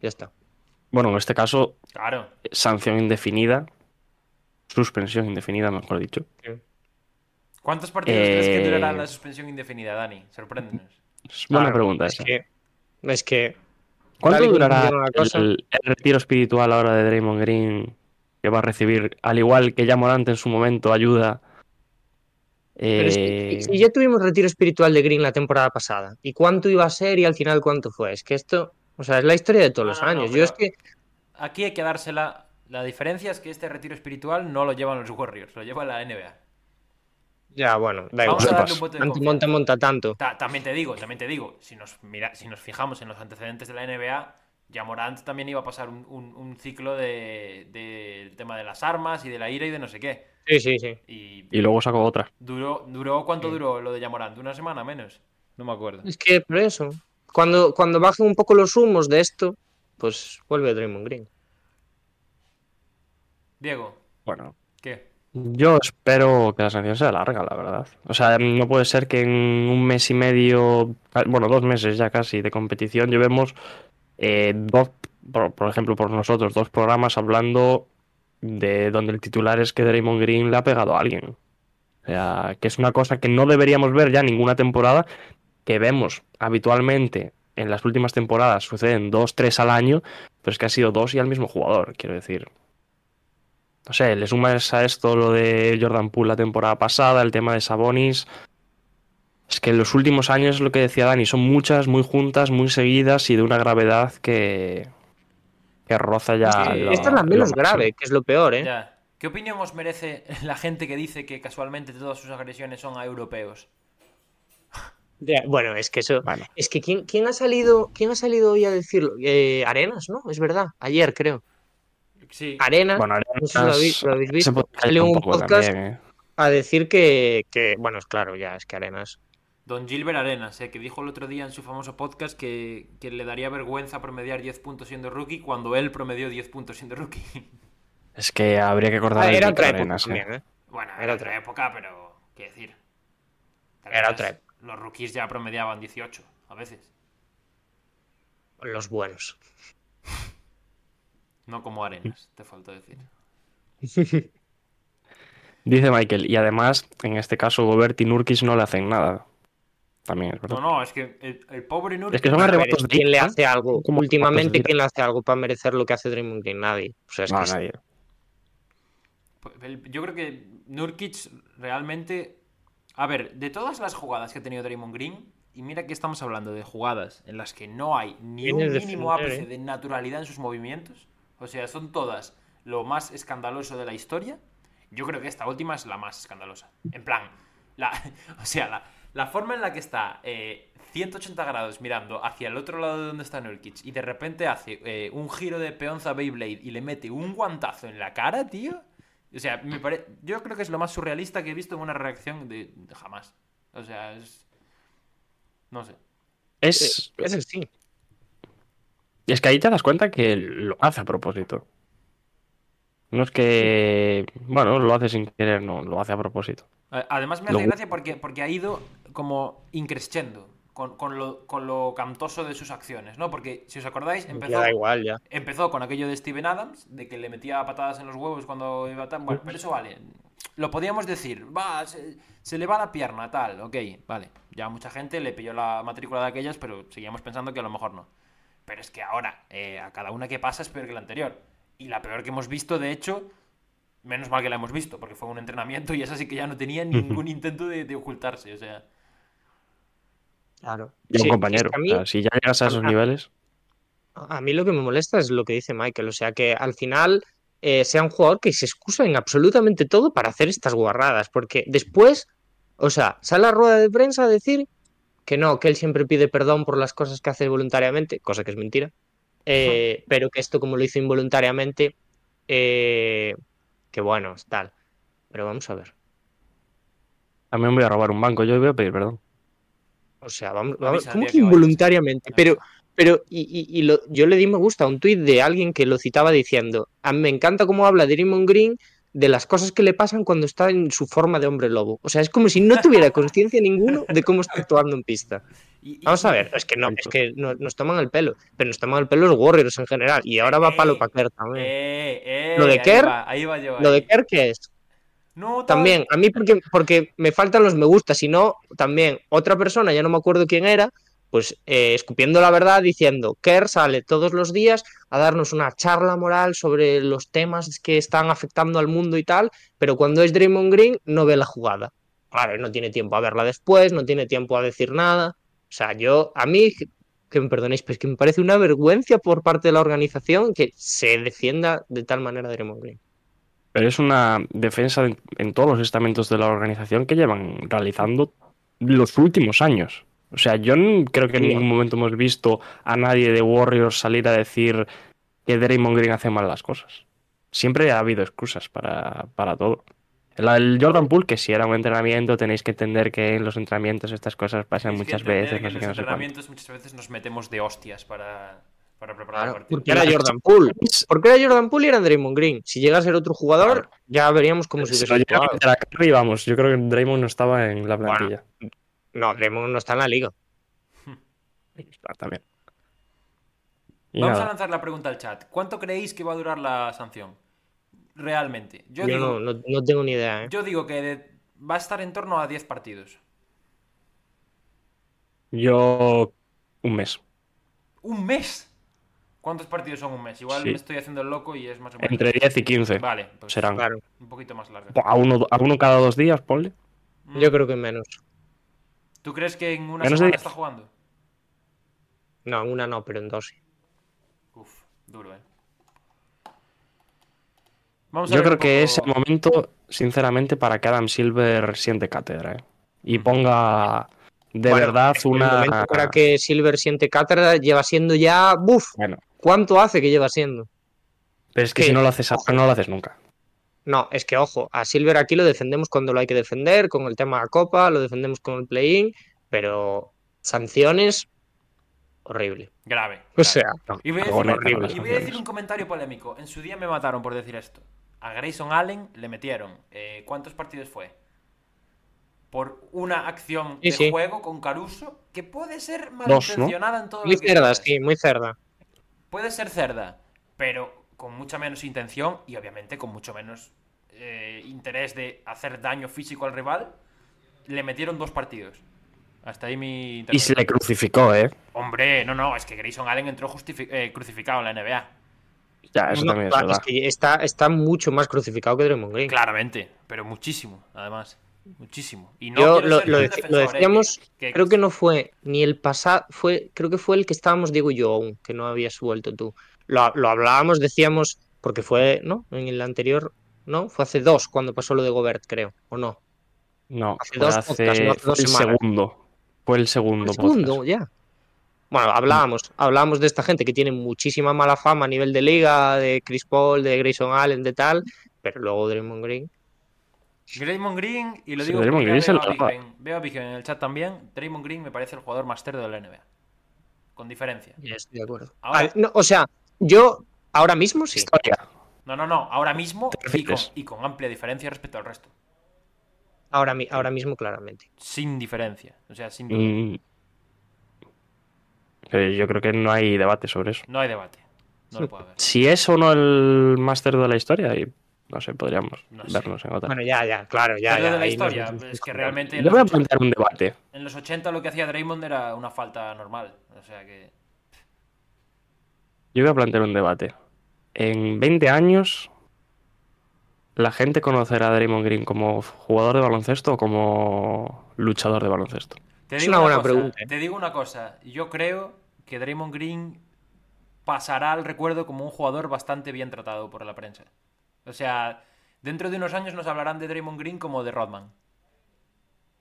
Ya está. Bueno, en este caso, Claro. sanción indefinida. Suspensión indefinida, mejor dicho. ¿Cuántos partidos crees que Eh, durará la suspensión indefinida, Dani? Sorpréndenos. Es buena Claro, pregunta es esa. que, es que ¿Cuánto durará el, el retiro espiritual ahora de Draymond Green que va a recibir, al igual que ya Morant en su momento, ayuda? Pero es Eh, que, si ya tuvimos retiro espiritual de Green la temporada pasada, ¿y cuánto iba a ser y al final cuánto fue? Es que esto, o sea, es la historia de todos No, los no, no, años. Yo es que, Aquí hay que dársela. La diferencia es que este retiro espiritual no lo llevan los Warriors, lo lleva la NBA. Ya, bueno, da Vamos igual. a darle un voto de Monta, confianza. monta, monta tanto. Ta- también te digo, también te digo, si nos, mira, si nos fijamos en los antecedentes de la NBA, ya Morant también iba a pasar un, un- un ciclo de- del tema de las armas y de la ira y de no sé qué. Sí, sí, sí. Y y luego sacó otra. duró, duró ¿cuánto Sí. duró lo de Yamorant? ¿Una semana menos? No me acuerdo. Es que por eso, cuando, cuando bajen un poco los humos de esto, pues vuelve Draymond Green. Diego, Bueno. Yo espero que la sanción sea larga, la verdad. O sea, no puede ser que en un mes y medio, bueno, dos meses ya casi de competición, llevemos eh, dos, por, por ejemplo, por nosotros, dos programas hablando de donde el titular es que Draymond Green le ha pegado a alguien. O sea, que es una cosa que no deberíamos ver ya ninguna temporada, que vemos habitualmente en las últimas temporadas, suceden dos, tres al año, pero es que ha sido dos y al mismo jugador, quiero decir. No sé, le sumas a esto lo de Jordan Poole la temporada pasada, el tema de Sabonis. Es que en los últimos años, lo que decía Dani, son muchas, muy juntas, muy seguidas y de una gravedad que, que roza ya. Lo- Esta es la menos grave, que es lo peor, ¿eh? Ya. ¿Qué opinión os merece la gente que dice que casualmente todas sus agresiones son a europeos? Ya, Bueno, es que eso. Bueno, Es que ¿quién, quién ha salido, quién ha salido hoy a decirlo? Eh, Arenas, ¿no? Es verdad. Ayer, creo. Sí. Arenas bueno, no sé si lo habéis- lo habéis se visto. Salió un podcast también, ¿eh? a decir que, que, bueno, es claro, ya es que Arenas Don Gilbert Arenas, eh, que dijo el otro día en su famoso podcast que, que le daría vergüenza promediar 10 puntos siendo rookie cuando él promedió 10 puntos siendo rookie. Es que habría que cortar Ah, era otra época Arenas, eh. también, ¿eh? Bueno, Era era otra otra época, pero. ¿Qué decir? Era otra época. Los rookies ya promediaban 18, a veces. Los buenos. No como Arenas, te faltó decir. Dice Michael, y además, en este caso, Gobert y Nurkic no le hacen nada. También es verdad. No, no, es que el, el pobre Nurkic. Es que son arrebatos de ¿Quién le hace algo? como Últimamente. ¿quién le hace algo para merecer lo que hace Draymond Green? Nadie. O sea, es No, que nadie. el- Yo creo que Nurkic realmente. A ver, de todas las jugadas que ha tenido Draymond Green, y mira que estamos hablando de jugadas en las que no hay ni un mínimo ápice ¿eh? de naturalidad en sus movimientos. O sea, son todas lo más escandaloso de la historia. Yo creo que esta última es la más escandalosa. En plan, la, o sea, la, la forma en la que está eh, 180 grados mirando hacia el otro lado de donde está Nurkic y de repente hace eh, un giro de peonza Beyblade y le mete un guantazo en la cara, tío. O sea, me pare... yo creo que es lo más surrealista que he visto en una reacción de, de jamás. O sea, es... No sé. Es, Eh, ese sí. es que ahí te das cuenta que lo hace a propósito. No es que, bueno, lo hace sin querer, no, lo hace a propósito. Además me hace gracia porque, porque ha ido como increscendo con, con lo, con lo cantoso de sus acciones, ¿no? Porque si os acordáis, empezó, Ya da igual, ya. empezó con aquello de Steven Adams, de que le metía patadas en los huevos cuando iba tan... Bueno, pero eso vale. Lo podíamos decir, va, se, se le va la pierna, tal, ok, vale. Ya mucha gente le pilló la matrícula de aquellas, pero seguíamos pensando que a lo mejor no. Pero es que ahora, eh, a cada una que pasa es peor que la anterior. Y la peor que hemos visto, de hecho, menos mal que la hemos visto, porque fue un entrenamiento y esa sí que ya no tenía ningún intento de, de ocultarse, o sea... Claro. Y a un Sí, compañero. es que a mí- o sea, si ya llegas a esos a- niveles, A mí lo que me molesta es lo que dice Michael, o sea que al final eh, sea un jugador que se excusa en absolutamente todo para hacer estas guarradas, porque después, o sea, sale a rueda de prensa a decir que no, que él siempre pide perdón por las cosas que hace voluntariamente, cosa que es mentira, eh, pero que esto como lo hizo involuntariamente, eh, que bueno, es tal. Pero vamos a ver, también voy a robar un banco. Yo voy a pedir perdón. o sea, vamos, ¿cómo que involuntariamente? Pero Pero, y, y- y lo- yo le di me gusta a un tuit de alguien que lo citaba diciendo: A mí me encanta cómo habla Draymond Green de las cosas que le pasan cuando está en su forma de hombre lobo. O sea, es como si no tuviera conciencia ninguno de cómo está actuando en pista. Vamos a ver, es que no, es que no- nos toman el pelo, pero nos toman el pelo los Warriors en general. Y ahora va palo para Kerr también. Eh, eh, Lo de ahí Kerr. Lo de. Kerr, ¿qué es? No, También, a mí porque, porque me faltan los me gusta, si no, también otra persona, ya no me acuerdo quién era, pues eh, escupiendo la verdad diciendo, Kerr sale todos los días a darnos una charla moral sobre los temas que están afectando al mundo y tal, pero cuando es Draymond Green no ve la jugada. Claro, no tiene tiempo a verla después, no tiene tiempo a decir nada. O sea, yo, a mí, que me perdonéis, pero es que me parece una vergüenza por parte de la organización que se defienda de tal manera Draymond Green. Pero es una defensa en, en todos los estamentos de la organización que llevan realizando los últimos años. O sea, yo creo que en ningún momento hemos visto a nadie de Warriors salir a decir que Draymond Green hace mal las cosas. Siempre ha habido excusas para, para todo. El, el Jordan Poole, que si era un entrenamiento, tenéis que entender que en los entrenamientos estas cosas pasan que muchas veces, que no en sé los sé cuánto. entrenamientos muchas veces nos metemos de hostias para, para preparar el partido. Porque era Jordan Poole. Porque era Jordan Poole y era Draymond Green. Si llega a ser otro jugador, Claro. ya veríamos cómo se Se hubiese meter a Curry, vamos, yo creo que Draymond no estaba en la Bueno. No, Draymond no está en la liga. También. Y Vamos a lanzar la pregunta al chat. ¿Cuánto creéis que va a durar la sanción? Realmente. Yo, Yo, digo, no, no, no tengo ni idea. ¿eh? yo digo que de- va a estar en torno a 10 partidos. Yo un mes. ¿Un mes? ¿Cuántos partidos son un mes? Igual Sí. me estoy haciendo el loco y es más o menos. Entre 10 y 15 Vale, pues serán. Claro, un poquito más larga. A uno, a uno cada dos días, ponle. Mm. yo creo que menos. ¿Tú crees que en una Menos semana 10. está jugando? No, en una no, pero en dos sí. Uf, duro, eh. Vamos a Yo ver creo que es el momento, sinceramente, para que Adam Silver siente cátedra ¿eh? y ponga de Bueno, verdad El una. momento para que Silver siente cátedra lleva siendo ya. ¡Buf! Bueno, ¿Cuánto hace que lleva siendo? pero es que si no lo haces ahora, no lo haces nunca. No, es que ojo, a Silver aquí lo defendemos cuando lo hay que defender, con el tema de la Copa, lo defendemos con el play-in, pero sanciones, horrible. Grave. O grave. sea, Y voy, a Algo decir, horrible, y voy a decir un comentario polémico. En su día me mataron por decir esto. A Grayson Allen le metieron. eh, ¿Cuántos partidos fue? Por una acción Sí, de sí. juego con Caruso que puede ser ¿no? malintencionada en todo muy lo que cerda, quieras. sí, muy cerda. Puede ser cerda, pero con mucha menos intención y obviamente con mucho menos eh, interés de hacer daño físico al rival. Le metieron dos partidos. Hasta ahí mi Y se le crucificó, ¿eh? Hombre, no, no, es que Grayson Allen entró eh, crucificado en la NBA. Ya, eso No, también es es que está, está mucho más crucificado que Draymond Green. Claramente, pero muchísimo, además. Muchísimo. Y no Yo lo, ser lo un dec- defensor, lo eh, decíamos, que- que- creo que no fue ni el pasado, fue, creo que fue el que estábamos Diego y yo aún, que no habías vuelto tú. Lo, lo hablábamos, decíamos, porque fue, ¿no? En el anterior, ¿no? Fue hace dos cuando pasó lo de Gobert, creo, ¿o no? No, hace fue, dos hace- podcasts, no hace fue dos el semanas. segundo. Fue el segundo. El segundo, podcast. ya. Bueno, hablábamos, hablábamos de esta gente que tiene muchísima mala fama a nivel de liga, de Chris Paul, de Grayson Allen, de tal, pero luego Draymond Green. Draymond Green, y lo Sí, digo Draymond porque Green veo, a veo en el chat también. Draymond Green me parece el jugador más cerdo de la NBA. Con diferencia. Estoy de acuerdo. Ahora- Ah, no, o sea, yo ahora mismo sí. Historia. No, no, no. Ahora mismo ¿Te y con, y con amplia diferencia respecto al resto. Ahora, mi- ahora mismo, claramente. Sin diferencia. O sea, sin duda. Mm. Pero yo creo que no hay debate sobre eso. No hay debate. No lo puede haber. Si es o no el máster de la historia, y no sé, podríamos No sé. vernos en otra. Bueno, ya, ya, claro, ya. Ya, de la historia, es que realmente Yo voy a los, 80, plantear un debate. en los 80 lo que hacía Draymond era una falta normal. O sea que. Yo voy a plantear un debate. En 20 años, ¿la gente conocerá a Draymond Green como jugador de baloncesto o como luchador de baloncesto? Te Es digo una buena cosa, pregunta, ¿eh? Te digo una cosa. Yo creo que Draymond Green pasará al recuerdo como un jugador bastante bien tratado por la prensa. O sea, dentro de unos años nos hablarán de Draymond Green como de Rodman.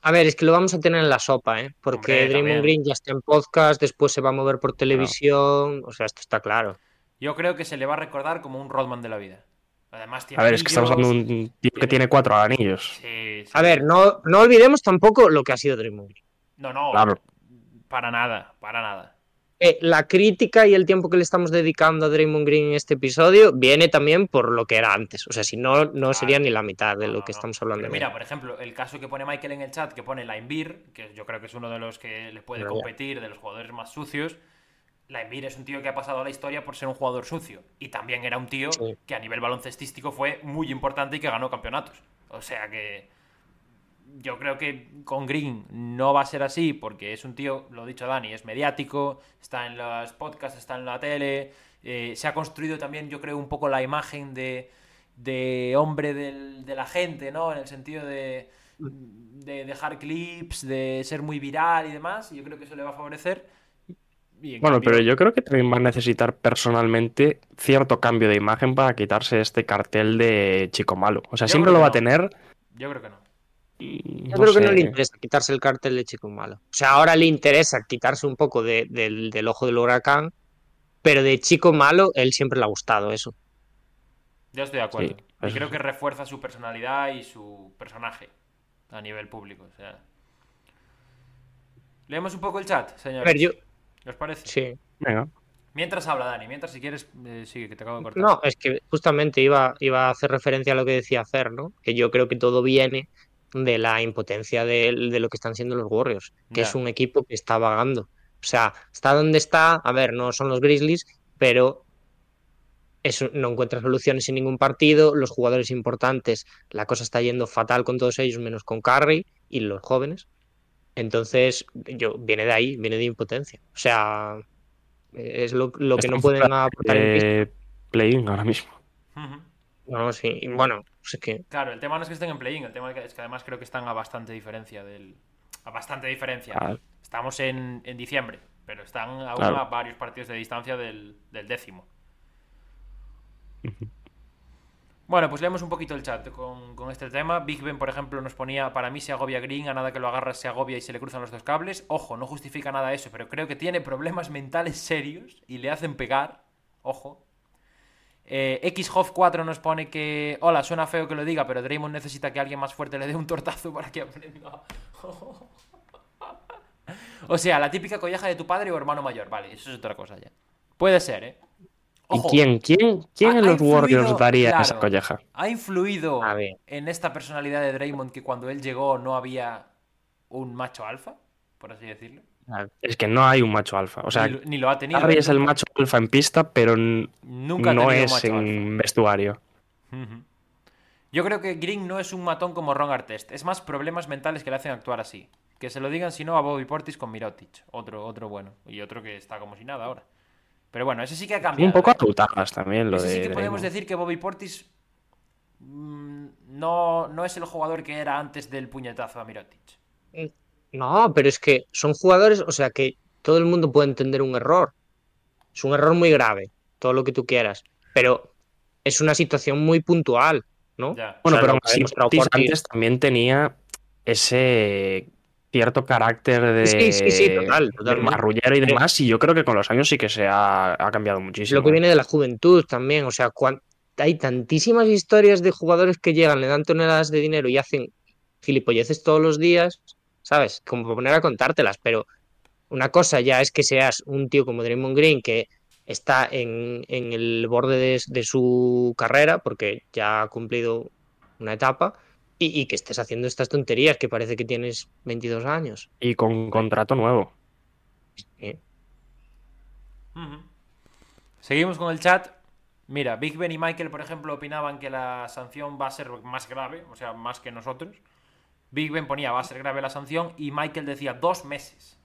A ver, es que lo vamos a tener en la sopa, ¿eh? Porque Hombre, Draymond también. Green ya está en podcast, después se va a mover por televisión. O sea, esto está claro. Yo creo que se le va a recordar como un Rodman de la vida. Además tiene A ver, es que estamos hablando de un tío que tiene cuatro anillos. Sí, sí. A ver, no, no olvidemos tampoco lo que ha sido Draymond Green. No, no. Claro. Para nada, para nada. Eh, la crítica y el tiempo que le estamos dedicando a Draymond Green en este episodio viene también por lo que era antes. O sea, si no, no sería ni la mitad de No, lo no, que estamos hablando. Pero mira, por ejemplo, el caso que pone Michael en el chat, que pone Lainbir, que yo creo que es uno de los que le puede competir, de los jugadores más sucios. Lainbir es un tío que ha pasado a la historia por ser un jugador sucio. Y también era un tío Sí. que a nivel baloncestístico fue muy importante y que ganó campeonatos. O sea que yo creo que con Green no va a ser así porque es un tío, lo ha dicho Dani, es mediático, está en los podcasts, está en la tele, eh, se ha construido también yo creo un poco la imagen de, de hombre del- de la gente, ¿no? En el sentido de, de dejar clips, de ser muy viral y demás, y yo creo que eso le va a favorecer. Y Bueno, cambio- pero yo creo que también va a necesitar personalmente cierto cambio de imagen para quitarse este cartel de chico malo. O sea, Yo siempre lo va a tener. Yo creo que no. Yo creo que no le interesa quitarse el cartel de chico malo. O sea, ahora le interesa quitarse un poco de- del, del ojo del huracán, pero de chico malo, él siempre le ha gustado eso. Yo estoy de acuerdo. Sí, y creo que refuerza su personalidad y su personaje a nivel público. O sea. Leemos un poco el chat, ver, yo. ¿Qué os parece? Sí. Venga. Mientras habla Dani, mientras si quieres, eh, sigue, que te acabo de cortar. No, es que justamente iba, iba a hacer referencia a lo que decía Fer, ¿no? Que yo creo que todo viene de la impotencia de, de lo que están siendo los Warriors, que es un equipo que está vagando. O sea, está donde está, a ver, no son los Grizzlies, pero eso no encuentra soluciones en ningún partido, los jugadores importantes, la cosa está yendo fatal con todos ellos, menos con Curry y los jóvenes. Entonces, yo, viene de ahí, viene de impotencia. O sea, es lo, lo que no pueden aportar en pista. de play-in ahora mismo. Ujú. No, sí, y bueno, pues es que Claro, el tema no es que estén en play-in, el tema es que además creo que están a bastante diferencia del. A bastante diferencia. Ah. Estamos en, en diciembre, pero están aún Claro. a varios partidos de distancia del, del décimo. Bueno, pues leemos un poquito el chat con, con este tema. Big Ben, por ejemplo, nos ponía, para mí se agobia Green, a nada que lo agarras se agobia y se le cruzan los dos cables. Ojo, no justifica nada eso, pero creo que tiene problemas mentales serios y le hacen pegar. Ojo. Eh, XHoff4 nos pone que, hola, suena feo que lo diga, pero Draymond necesita que alguien más fuerte le dé un tortazo para que aprenda. O sea, la típica colleja de tu padre o hermano mayor. Vale, eso es otra cosa ya. Puede ser, ¿eh? ¿Y quién, quién, quién ha- en los Warriors daría claro, esa colleja? ¿Ha influido en esta personalidad de Draymond que cuando él llegó no había un macho alfa? Por así decirlo. Es que no hay un macho alfa. O sea, ni, lo- ni lo ha tenido. ¿eh? es el macho alfa en pista, pero Nunca no es en vestuario. Yo creo que Green no es un matón como Ron Artest. Es más problemas mentales que le hacen actuar así. Que se lo digan si no a Bobby Portis con Mirotic. Otro, otro bueno. Y otro que está como si nada ahora. Pero bueno, ese sí que ha cambiado. Un poco ¿eh? a putadas también lo Ese de sí que podemos decir que Bobby Portis mm, no, no es el jugador que era antes del puñetazo a Mirotic. No, pero es que son jugadores, o sea, que todo el mundo puede entender un error. Es un error muy grave, todo lo que tú quieras. Pero es una situación muy puntual, ¿no? Ya. Bueno, O sea, pero Portis. antes también tenía ese cierto carácter de, Sí, sí, sí, total, de marrullero y Sí. demás, y yo creo que con los años sí que se ha, ha cambiado muchísimo. Lo que viene de la juventud también, o sea, cuan- hay tantísimas historias de jugadores que llegan, le dan toneladas de dinero y hacen gilipolleces todos los días, ¿sabes? Como para poner a contártelas, pero una cosa ya es que seas un tío como Draymond Green que está en, en el borde de, de su carrera, porque ya ha cumplido una etapa, y, y que estés haciendo estas tonterías que parece que tienes 22 años. Y con contrato nuevo. Ujú. Seguimos con el chat. Mira, Big Ben y Michael, por ejemplo, opinaban que la sanción va a ser más grave, o sea, más que nosotros. Big Ben ponía va a ser grave la sanción y Michael decía dos meses.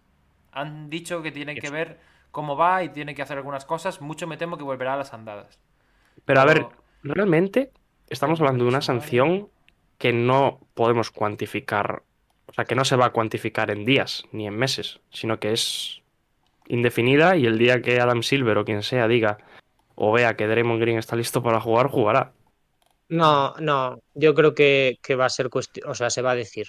Han dicho que tienen que ver cómo va y tienen que hacer algunas cosas. Mucho me temo que volverá a las andadas. Pero a ver, realmente estamos hablando de una sanción que no podemos cuantificar, o sea, que no se va a cuantificar en días ni en meses, sino que es indefinida y el día que Adam Silver o quien sea diga o vea que Draymond Green está listo para jugar, jugará. No, no, yo creo que, que va a ser cuestión, o sea, se va a decir.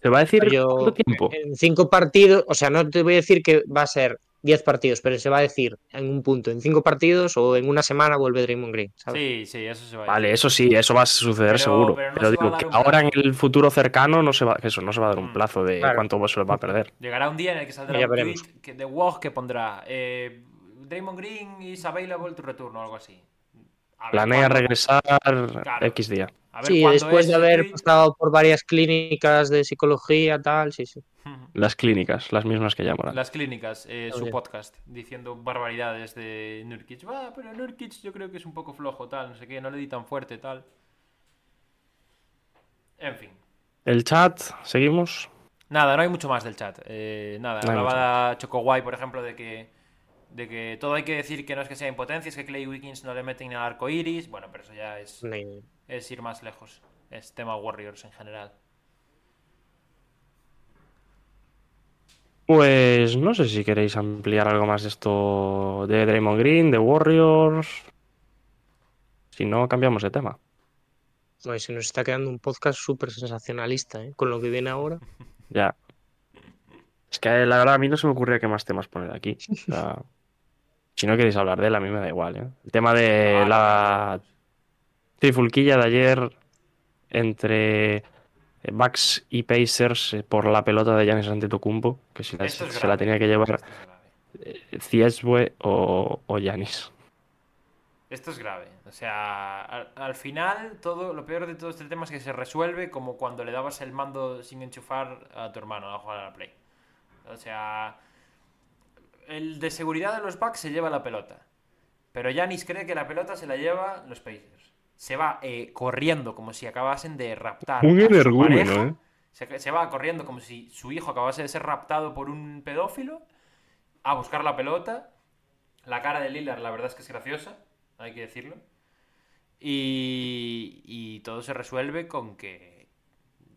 ¿Se va a decir Yo- cuánto tiempo? En cinco partidos, o sea, no te voy a decir que va a ser 10 partidos, pero se va a decir en un punto, en cinco partidos o en una semana vuelve Draymond Green, ¿sabes? Sí, sí, eso se va a Vale, eso sí, eso va a suceder Pero- seguro. pero no Pero se va a digo que ahora en el futuro cercano no se va, eso, no se va a dar un Mm, plazo de claro. cuánto se lo va a perder. Llegará un día en el que saldrá Ya un veremos. tweet de WOG que pondrá eh, Draymond Green is available to return o algo así. Planea regresar Claro. X día. a ver Sí, después es de haber pasado por varias clínicas de psicología, tal, sí, sí. Las clínicas, las mismas que llaman. Las clínicas, eh, su podcast, diciendo barbaridades de Nurkic. Va, pero Nurkic yo creo que es un poco flojo, tal, no sé qué, no le di tan fuerte, tal. En fin. El chat, seguimos. Nada, no hay mucho más del chat. Eh, nada, No hablaba Chocoguay, por ejemplo, de que, de que todo hay que decir que no es que sea impotencia, es que Clay Wiggins no le meten en el arco iris. Bueno, pero eso ya es, es ir más lejos. Es tema Warriors en general. Pues no sé si queréis ampliar algo más de esto de Draymond Green, de Warriors. Si no, cambiamos de tema. Joder, se nos está quedando un podcast súper sensacionalista, ¿eh? Con lo que viene ahora. Ya. Es que la verdad a mí no se me ocurría qué más temas poner aquí. O sea, si no queréis hablar de él, a mí me da igual. ¿eh? El tema de Ah, la trifulquilla de ayer entre Bucks y Pacers eh, por la pelota de Giannis Antetokounmpo, que si la- Esto es se la tenía que llevar es grave. eh, o, o Giannis. Esto es grave. O sea, al, al final, todo lo peor de todo este tema es que se resuelve como cuando le dabas el mando sin enchufar a tu hermano a jugar a la Play. O sea, el de seguridad de los Bucks se lleva la pelota. Pero Yanis cree que la pelota se la lleva los Pacers. Se va eh, corriendo como si acabasen de raptar. Un energúmeno. ¿eh? Se, se va corriendo como si su hijo acabase de ser raptado por un pedófilo a buscar la pelota. La cara de Lillard, la verdad es que es graciosa, hay que decirlo. Y, y todo se resuelve con que.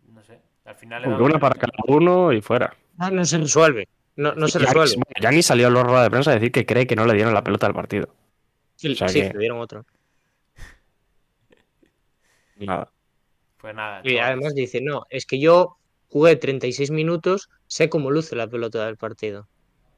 No sé, al final. le una para cada uno y fuera. Ah, no se resuelve. No, no se resuelve. Giannis salió a la rueda de prensa a decir que cree que no le dieron la pelota del partido. Sí, o sea sí, que- le dieron otro. Nada. Pues nada. Y además dice, no, es que yo jugué 36 minutos, sé cómo luce la pelota del partido.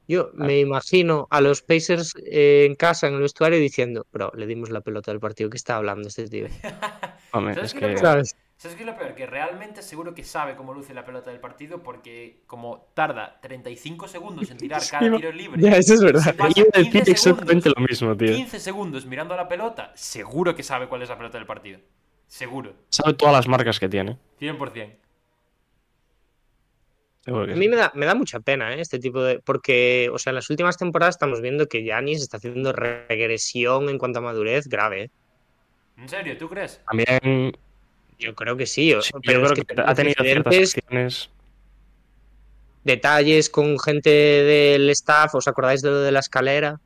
Yo me imagino a los Pacers eh, en casa, en el vestuario, diciendo, bro, le dimos la pelota del partido. ¿Qué está hablando este tío? Hombre, ¿Sabes es que. ¿Sabes qué es lo peor? Que realmente seguro que sabe cómo luce la pelota del partido porque como tarda 35 segundos en tirar cada tiro libre. Ya, eso es verdad. 15 decir exactamente lo mismo, tío. 15 segundos mirando a la pelota, seguro que sabe cuál es la pelota del partido. Seguro. Sabe todas las marcas que tiene. 100%. Seguro que A mí me da, me da mucha pena ¿eh? este tipo de. Porque, o sea, en las últimas temporadas estamos viendo que Yanis está haciendo regresión en cuanto a madurez grave. ¿eh? ¿En serio? ¿Tú crees? También Yo creo que sí. o- sí, yo pero creo es que, ha tenido ciertas precedentes, acciones. detalles con gente del staff. ¿Os acordáis de lo de la escalera?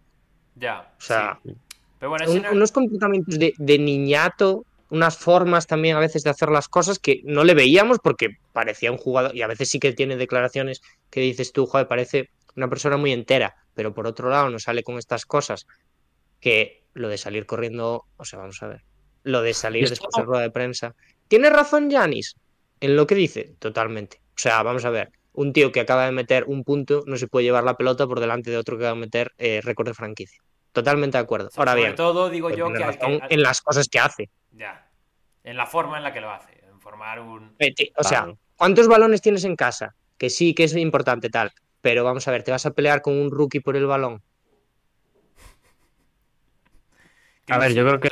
Ya. O sea, sí. Pero bueno, un- no- unos comportamientos de, de niñato, unas formas también a veces de hacer las cosas que no le veíamos porque parecía un jugador, y a veces sí que tiene declaraciones que dices tú, joder, parece una persona muy entera, pero por otro lado no sale con estas cosas que lo de salir corriendo, o sea, vamos a ver, lo de salir después de rueda de prensa. ¿Tiene razón Yanis en lo que dice? Totalmente. O sea, vamos a ver, un tío que acaba de meter un punto no se puede llevar la pelota por delante de otro que va a meter eh, récord de franquicia. Totalmente de acuerdo. Ahora sobre bien, todo digo yo que, en las cosas que hace. Ya. En la forma en la que lo hace. En formar un. Eh, O sea. ¿cuántos balones tienes en casa? Que sí, que es importante tal. Pero vamos a ver, ¿te vas a pelear con un rookie por el balón? Que A ver, yo creo que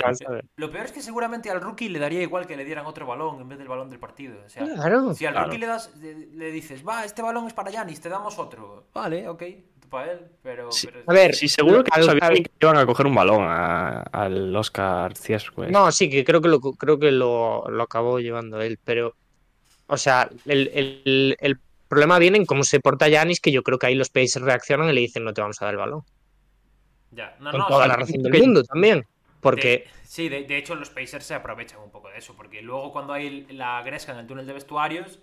Lo peor es que seguramente al rookie le daría igual que le dieran otro balón en vez del balón del partido. O sea, Claro. si al claro. rookie le das, le, le dices, va, este balón es para Yanis, te damos otro. Vale, ok, para él, pero. Sí. pero- A ver, Sí, seguro que al- no sabían al- ni que iban a coger un balón a- al Oscar Ciescue. No, sí, que creo que lo, creo que lo, lo acabó llevando él, pero. O sea, el, el- el problema viene en cómo se porta Yanis, que yo creo que ahí los Pacers reaccionan y le dicen no te vamos a dar el balón. Ya, no, Con no, toda la razón del que- mundo también. Porque. De- sí, de, de hecho los Pacers se aprovechan un poco de eso, porque luego cuando hay la gresca en el túnel de vestuarios,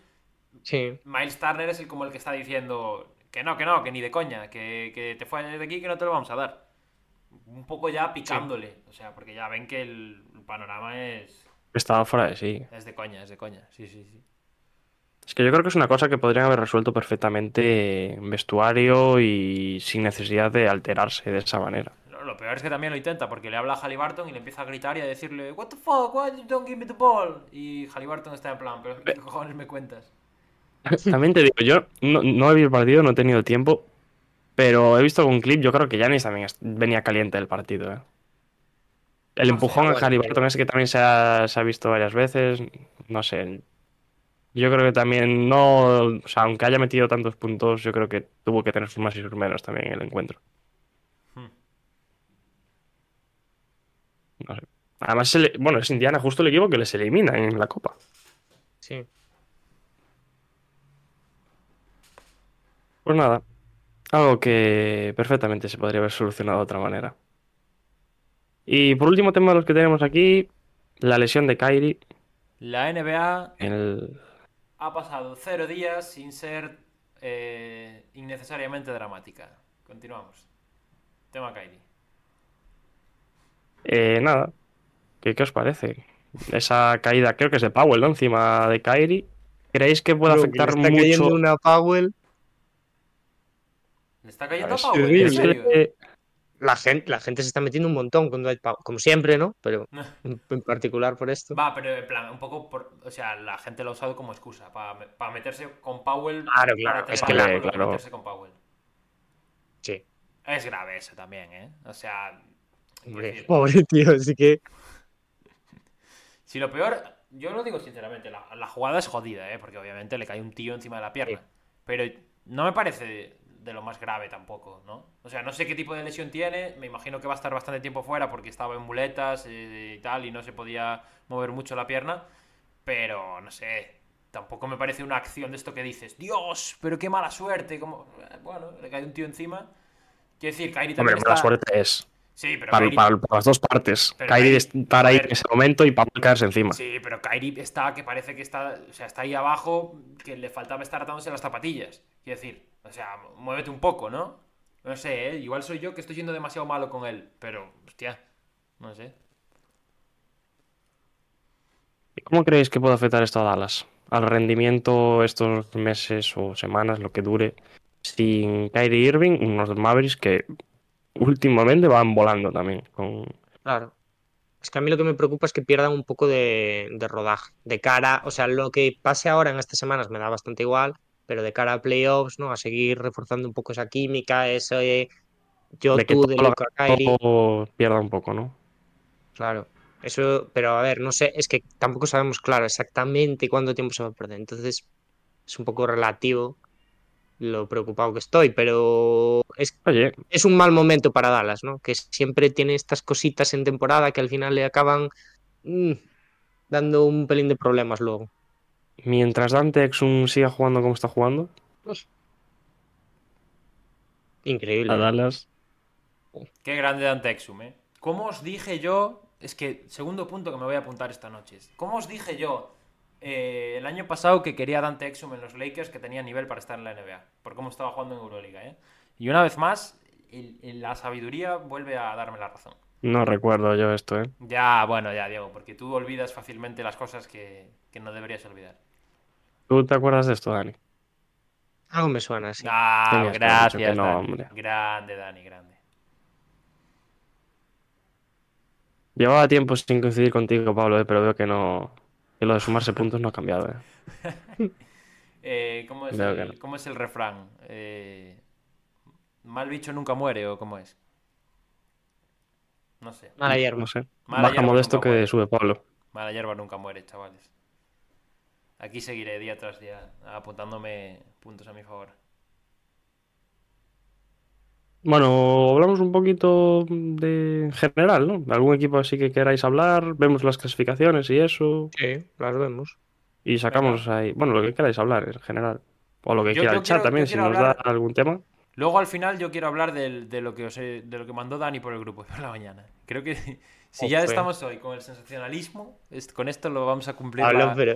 Sí. Miles Turner es el como el que está diciendo que no, que no, que ni de coña, que, que te fue de aquí, que no te lo vamos a dar. Un poco ya picándole, o sea, porque ya ven que el panorama es, Estaba fuera de sí. es de coña, es de coña, sí, sí, sí. Es que yo creo que es una cosa que podrían haber resuelto perfectamente en vestuario y sin necesidad de alterarse de esa manera. Lo, peor es que también lo intenta, porque le habla a Halliburton y le empieza a gritar y a decirle, What the fuck, why you don't give me the ball? Y Halliburton está en plan, pero ¿qué cojones me cuentas? También te digo, yo no, no he visto el partido, no he tenido tiempo, pero he visto algún clip, yo creo que Yanis también venía caliente del partido. ¿eh? El No empujón sé, a Halliburton ese que también se ha, se ha visto varias veces, no sé. Yo creo que también no, o sea, aunque haya metido tantos puntos, yo creo que tuvo que tener sus más y sus menos también en el encuentro. Hmm. No sé. Además, se le- bueno, es Indiana justo el equipo que les elimina en la Copa. Sí. Pues nada, algo que perfectamente se podría haber solucionado de otra manera. Y por último tema de los que tenemos aquí, la lesión de Kyrie. La NBA El... ha pasado cero días sin ser eh, innecesariamente dramática. Continuamos. Tema Kyrie. Eh, nada, ¿qué, qué os parece? Esa caída, creo que es de Powell, ¿no? Encima de Kyrie. ¿Creéis que puede que afectar le está cayendo mucho? una Powell. ¿Le está cayendo a Powell? ¿En serio? La gente, la gente se está metiendo un montón con Dwight Powell, como siempre, ¿no? Pero en, en particular por esto. Va, pero en plan, un poco por. O sea, la gente lo ha usado como excusa para meterse con Powell. Claro, claro, para es que que claro. meterse con Powell. Sí. Es grave eso también, ¿eh? O sea. Hombre, pobre tío, así que. Si lo peor, yo lo digo sinceramente, la, la jugada es jodida, ¿eh? Porque obviamente le cae un tío encima de la pierna. Sí. Pero no me parece de lo más grave tampoco, ¿no? O sea, no sé qué tipo de lesión tiene, me imagino que va a estar bastante tiempo fuera porque estaba en muletas eh, y tal y no se podía mover mucho la pierna, pero no sé, tampoco me parece una acción de esto que dices, Dios, pero qué mala suerte, como, eh, bueno, le cae un tío encima. Quiero decir, Hombre, también mala está... suerte es. Sí, pero Para, Kyrie- para- para las dos partes. Pero Kyrie Kyrie- estar ahí en ese momento y Powell caerse encima. Sí, pero Kyrie está que parece que está, o sea, está ahí abajo, que le faltaba estar atándose las zapatillas. Quiero decir, o sea, muévete un poco, ¿no? No sé, ¿eh? igual soy yo que estoy siendo demasiado malo con él, pero, hostia, no sé. ¿Y ¿Cómo creéis que puede afectar esto a Dallas? Al rendimiento estos meses o semanas, lo que dure, sin Kyrie Irving, unos Mavericks que últimamente van volando también. Con... Claro. Es que a mí lo que me preocupa es que pierdan un poco de, de rodaje. De cara, o sea, lo que pase ahora en estas semanas me da bastante igual, pero de cara a playoffs, ¿no? A seguir reforzando un poco esa química, ese yo De tú de Luca Kairi. Pierda un poco, ¿no? Claro. Eso, pero a ver, no sé, es que tampoco sabemos, claro, exactamente cuánto tiempo se va a perder. Entonces, es un poco relativo lo preocupado que estoy, pero es, Oye, es un mal momento para Dallas, ¿no? Que siempre tiene estas cositas en temporada que al final le acaban mm, dando un pelín de problemas luego. mientras Dante Exum siga jugando como está jugando, Increíble. a Dallas. Qué grande Dante Exum, ¿eh? ¿Cómo os dije yo? Es que, segundo punto que me voy a apuntar esta noche. ¿Cómo os dije yo eh, el año pasado que quería Dante Exum en los Lakers que tenía nivel para estar en la NBA? Por cómo estaba jugando en Euroliga, ¿eh? Y una vez más, el- el- la sabiduría vuelve a darme la razón. No recuerdo yo esto, ¿eh? Ya, bueno, ya, Diego, porque tú olvidas fácilmente las cosas que, que no deberías olvidar. ¿Tú te acuerdas de esto, Dani? Algo me suena así. Ah, Tenías gracias, no, Dani. hombre. Grande, Dani, grande. Llevaba tiempo sin coincidir contigo, Pablo, ¿eh? pero veo que no. Que lo de sumarse puntos no ha cambiado, ¿eh? Eh, ¿cómo, es el, no. cómo es el refrán? Eh, ¿Mal bicho nunca muere o cómo es? No sé. Mala hierba. No sé. Mala Baja modesto que muere. sube Pablo. Mala hierba nunca muere, chavales. Aquí seguiré día tras día apuntándome puntos a mi favor. Bueno, hablamos un poquito de en general, ¿no? ¿Algún equipo así que queráis hablar? Vemos las clasificaciones y eso. Sí, las vemos. Y sacamos ahí. Bueno, lo que queráis hablar en general. O lo que Yo- quiera yo el chat quiero- también, si nos hablar- da algún tema. Luego al final yo quiero hablar del- de, lo que os he- de lo que mandó Dani por el grupo de por la mañana. Creo que si ya estamos hoy con el sensacionalismo, con esto lo vamos a cumplir. La- pero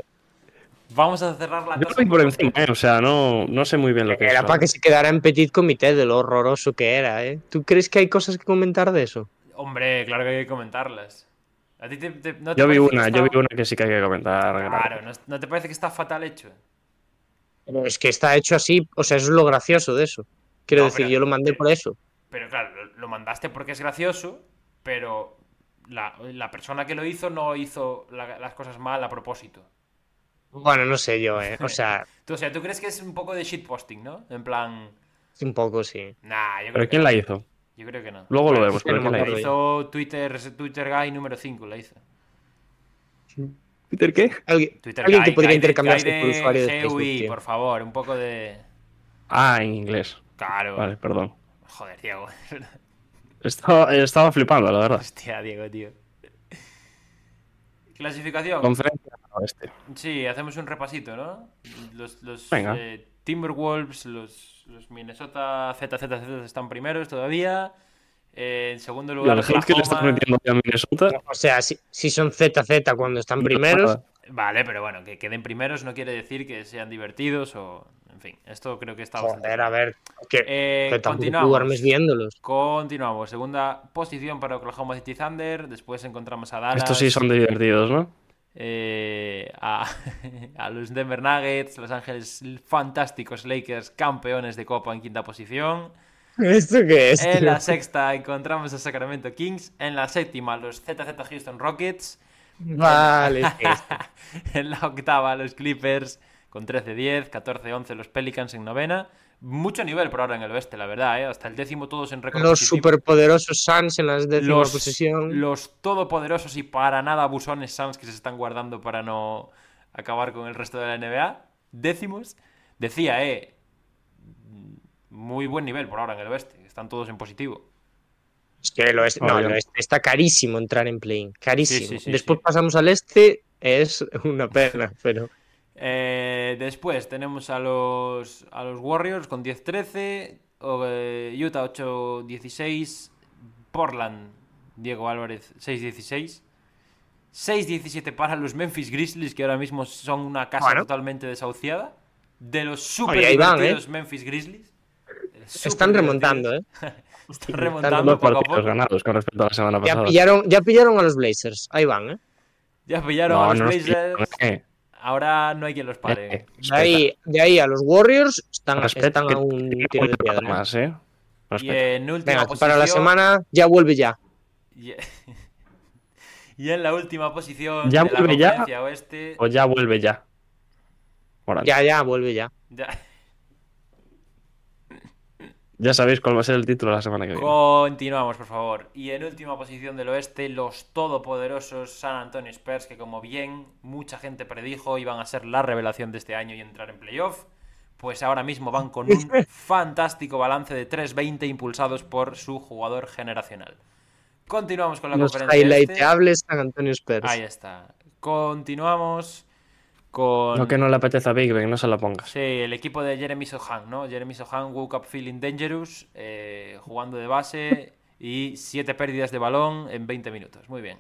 Vamos a cerrar la Yo lo vi por encima, ¿eh? O sea, no, no sé muy bien lo que era es. para que se quedara en petit comité de lo horroroso que era, ¿eh? ¿Tú crees que hay cosas que comentar de eso? Hombre, claro que hay que comentarlas. ¿A ti te, te- no te Yo vi una, yo vi una que sí que hay que comentar. Claro, ¿no, ¿no te parece que está fatal hecho? Pero es que está hecho así, o sea, eso es lo gracioso de eso. Quiero No, decir, pero- yo lo mandé por eso. Pero claro, lo, lo mandaste porque es gracioso, pero la, la persona que lo hizo no hizo la- las cosas mal a propósito. Bueno, no sé yo, ¿eh? O sea, Tú, o sea, ¿tú crees que es un poco de shitposting, no? En plan... un poco sí. Nah, yo creo ¿Pero que quién no. la hizo? Yo creo que no. Luego lo vemos, pero ¿quién la hizo? hizo Twitter, Twitter Guy número 5, la hizo. ¿Peter qué? Alguien, Twitter alguien Guy, que podría Guy por usuario de Facebook, GUI, tío. por favor, un poco de... Ah, en inglés. Claro. Vale, perdón. Joder, Diego. Estaba, estaba flipando, la verdad. Hostia, Diego, tío. Clasificación. Conferencia oeste. Sí, hacemos un repasito, ¿no? Los, los eh, Timberwolves, los, los Minnesota ZZZ están primeros todavía. Eh, en segundo lugar, al hate que le estás Oklahoma. metiendo a Minnesota. O sea, si, si son ZZ cuando están primeros, Vale, pero bueno, que queden primeros no quiere decir que sean divertidos o... En fin, esto creo que está bastante joder, claro. a ver, que, Eh, que continuamos. duermes viéndolos. Continuamos. Segunda posición para Oklahoma City Thunder. Después encontramos a Dallas. Estos sí son divertidos, ¿no? eh, a, a los Denver Nuggets, Los Ángeles Fantásticos Lakers, campeones de Copa en quinta posición. ¿Esto qué es? En la sexta encontramos a Sacramento Kings. En la séptima, los ZZ Houston Rockets. Vale, en la octava, los Clippers con 13-10, 14-11 los Pelicans en novena. Mucho nivel por ahora en el oeste, la verdad, ¿eh? Hasta el décimo todos en récord los superpoderosos Suns en la décima los, posición. los todopoderosos y para nada abusones Suns que se están guardando para no acabar con el resto de la NBA. Décimos. Decía, eh. Muy buen nivel por ahora en el oeste. Están todos en positivo. Es que el oeste, no, Obvio. el oeste está carísimo entrar en play Carísimo. Sí, sí, sí, Después pasamos al este, es una pena, pero. Eh, después tenemos a los, a los Warriors con 10-13. o, eh, Utah 8-16. Portland, Diego Álvarez 6-16. 6-17 para los Memphis Grizzlies, que ahora mismo son una casa Bueno. totalmente desahuciada. De los super Oye, van, divertidos Memphis Grizzlies. Están remontando, ¿eh? Están remontando Dos poco a poco. ganados con respecto a la semana Ya pasada. pillaron, ya pillaron a los Blazers. Ahí van, ¿eh? Ya pillaron No, a los no Blazers. pillaron, eh. Ahora no hay quien los pare. Eh, De ahí, de ahí a los Warriors están, están que a un tiene tiro de piedra. ¿eh? más, ¿eh? Y en última Venga, posición. para la semana ya vuelve ya. Y, Y en la última posición ¿Ya de la vuelve ya? conferencia oeste. O ya vuelve ya. Morant. Ya, ya, vuelve ya. ya- Ya sabéis cuál va a ser el título la semana que viene. Continuamos, por favor. Y en última posición del oeste, los todopoderosos San Antonio Spurs, que como bien mucha gente predijo iban a ser la revelación de este año y entrar en playoff, pues ahora mismo van con un fantástico balance de 3-20 impulsados por su jugador generacional. Continuamos con la Los conferencia este. highlighteables San Antonio Spurs. Ahí está. Continuamos con... Lo que no le apetece a Big Ben, no se la pongas. Sí, el equipo de Jeremy Sohan, ¿no? Jeremy Sohan woke up feeling dangerous, eh, jugando de base y 7 pérdidas de balón en 20 minutos. Muy bien.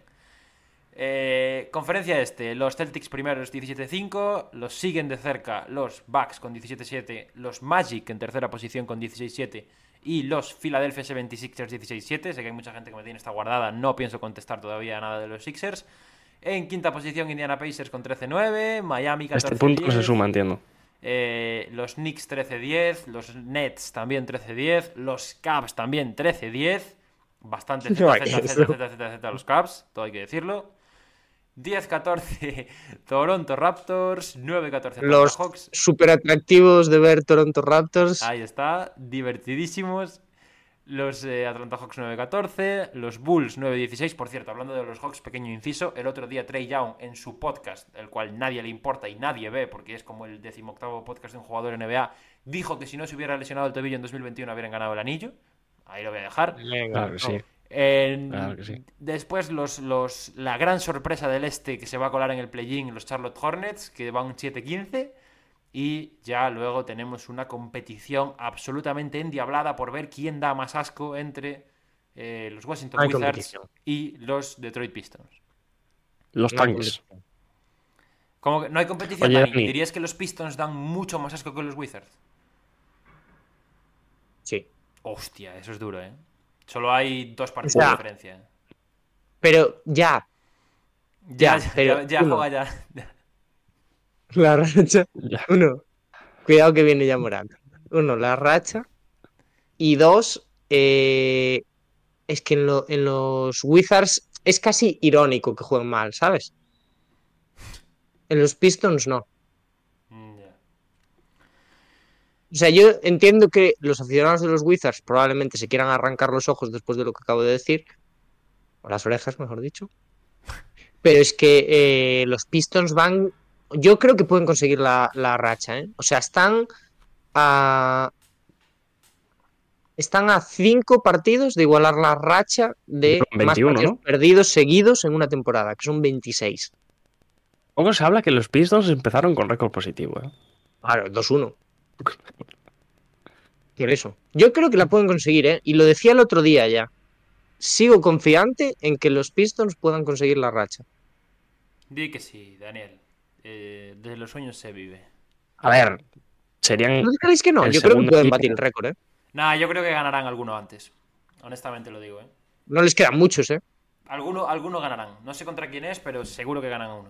Eh, conferencia este, los Celtics primeros 17-5, los siguen de cerca los Bucks con 17-7, los Magic en tercera posición con 16-7 y los Philadelphia 76ers 16-7. Sé que hay mucha gente que me tiene esta guardada, no pienso contestar todavía nada de los Sixers. En quinta posición Indiana Pacers con 13-9, Miami 14-10. A este punto no se suma, entiendo. Eh, los Knicks 13-10, los Nets también 13-10, los Cavs también 13-10. Bastante Z, No, Z, Z. Z, Z, Z, los Cavs, todo hay que decirlo. 10-14 Toronto Raptors, 9-14 Atlanta Los Hawks. super atractivos de ver Toronto Raptors. Ahí está, divertidísimos. Los eh, Atlanta Hawks 9-14, los Bulls 9-16. Por cierto, hablando de los Hawks, pequeño inciso, el otro día Trey Young en su podcast, el cual nadie le importa y nadie ve porque es como el decimoctavo podcast de un jugador NBA, dijo que si no se hubiera lesionado el tobillo en 2021 habrían ganado el anillo. Ahí lo voy a dejar. Claro que sí. En- Claro que sí. Después los, los, la gran sorpresa del este que se va a colar en el play-in, los Charlotte Hornets, que van 7-15. Y ya luego tenemos una competición absolutamente endiablada por ver quién da más asco entre eh, los Washington Hay Wizards y los Detroit Pistons. Los No, tanques. Como que no hay competición, Oye, Dani. Dani. ¿Dirías que los Pistons dan mucho más asco que los Wizards? Sí. Hostia, eso es duro, ¿eh? Solo hay dos partidos de sea, diferencia. Pero ya, Ya, ya, ya, pero ya, ya juega ya. La racha. Uno, cuidado que viene ya Morant. Uno, la racha. Y dos, eh, es que en, lo- en los Wizards es casi irónico que jueguen mal, ¿sabes? En los Pistons no. Mm. O sea, yo entiendo que los aficionados de los Wizards probablemente se quieran arrancar los ojos después de lo que acabo de decir. O las orejas, mejor dicho. Pero es que eh, los Pistons van. Yo creo que pueden conseguir la, la racha, ¿eh? O sea, están a. Están a cinco partidos de igualar la racha de Son más 21, partidos ¿no? perdidos seguidos en una temporada, que son 26. Poco se habla que los Pistons empezaron con récord positivo, ¿eh? Claro, 2-1. Por eso. Yo creo que la pueden conseguir, ¿eh? Y lo decía el otro día ya. Sigo confiante en que los Pistons puedan conseguir la racha. Di que sí, Daniel. Eh, de los sueños se vive. A ver, serían. ¿No creéis que no? Yo creo que pueden equipo. batir el récord, ¿eh? Nah, yo creo que ganarán alguno antes. Honestamente lo digo, ¿eh? No les quedan muchos, ¿eh? Alguno, alguno ganarán. No sé contra quién es, pero seguro que ganan a uno.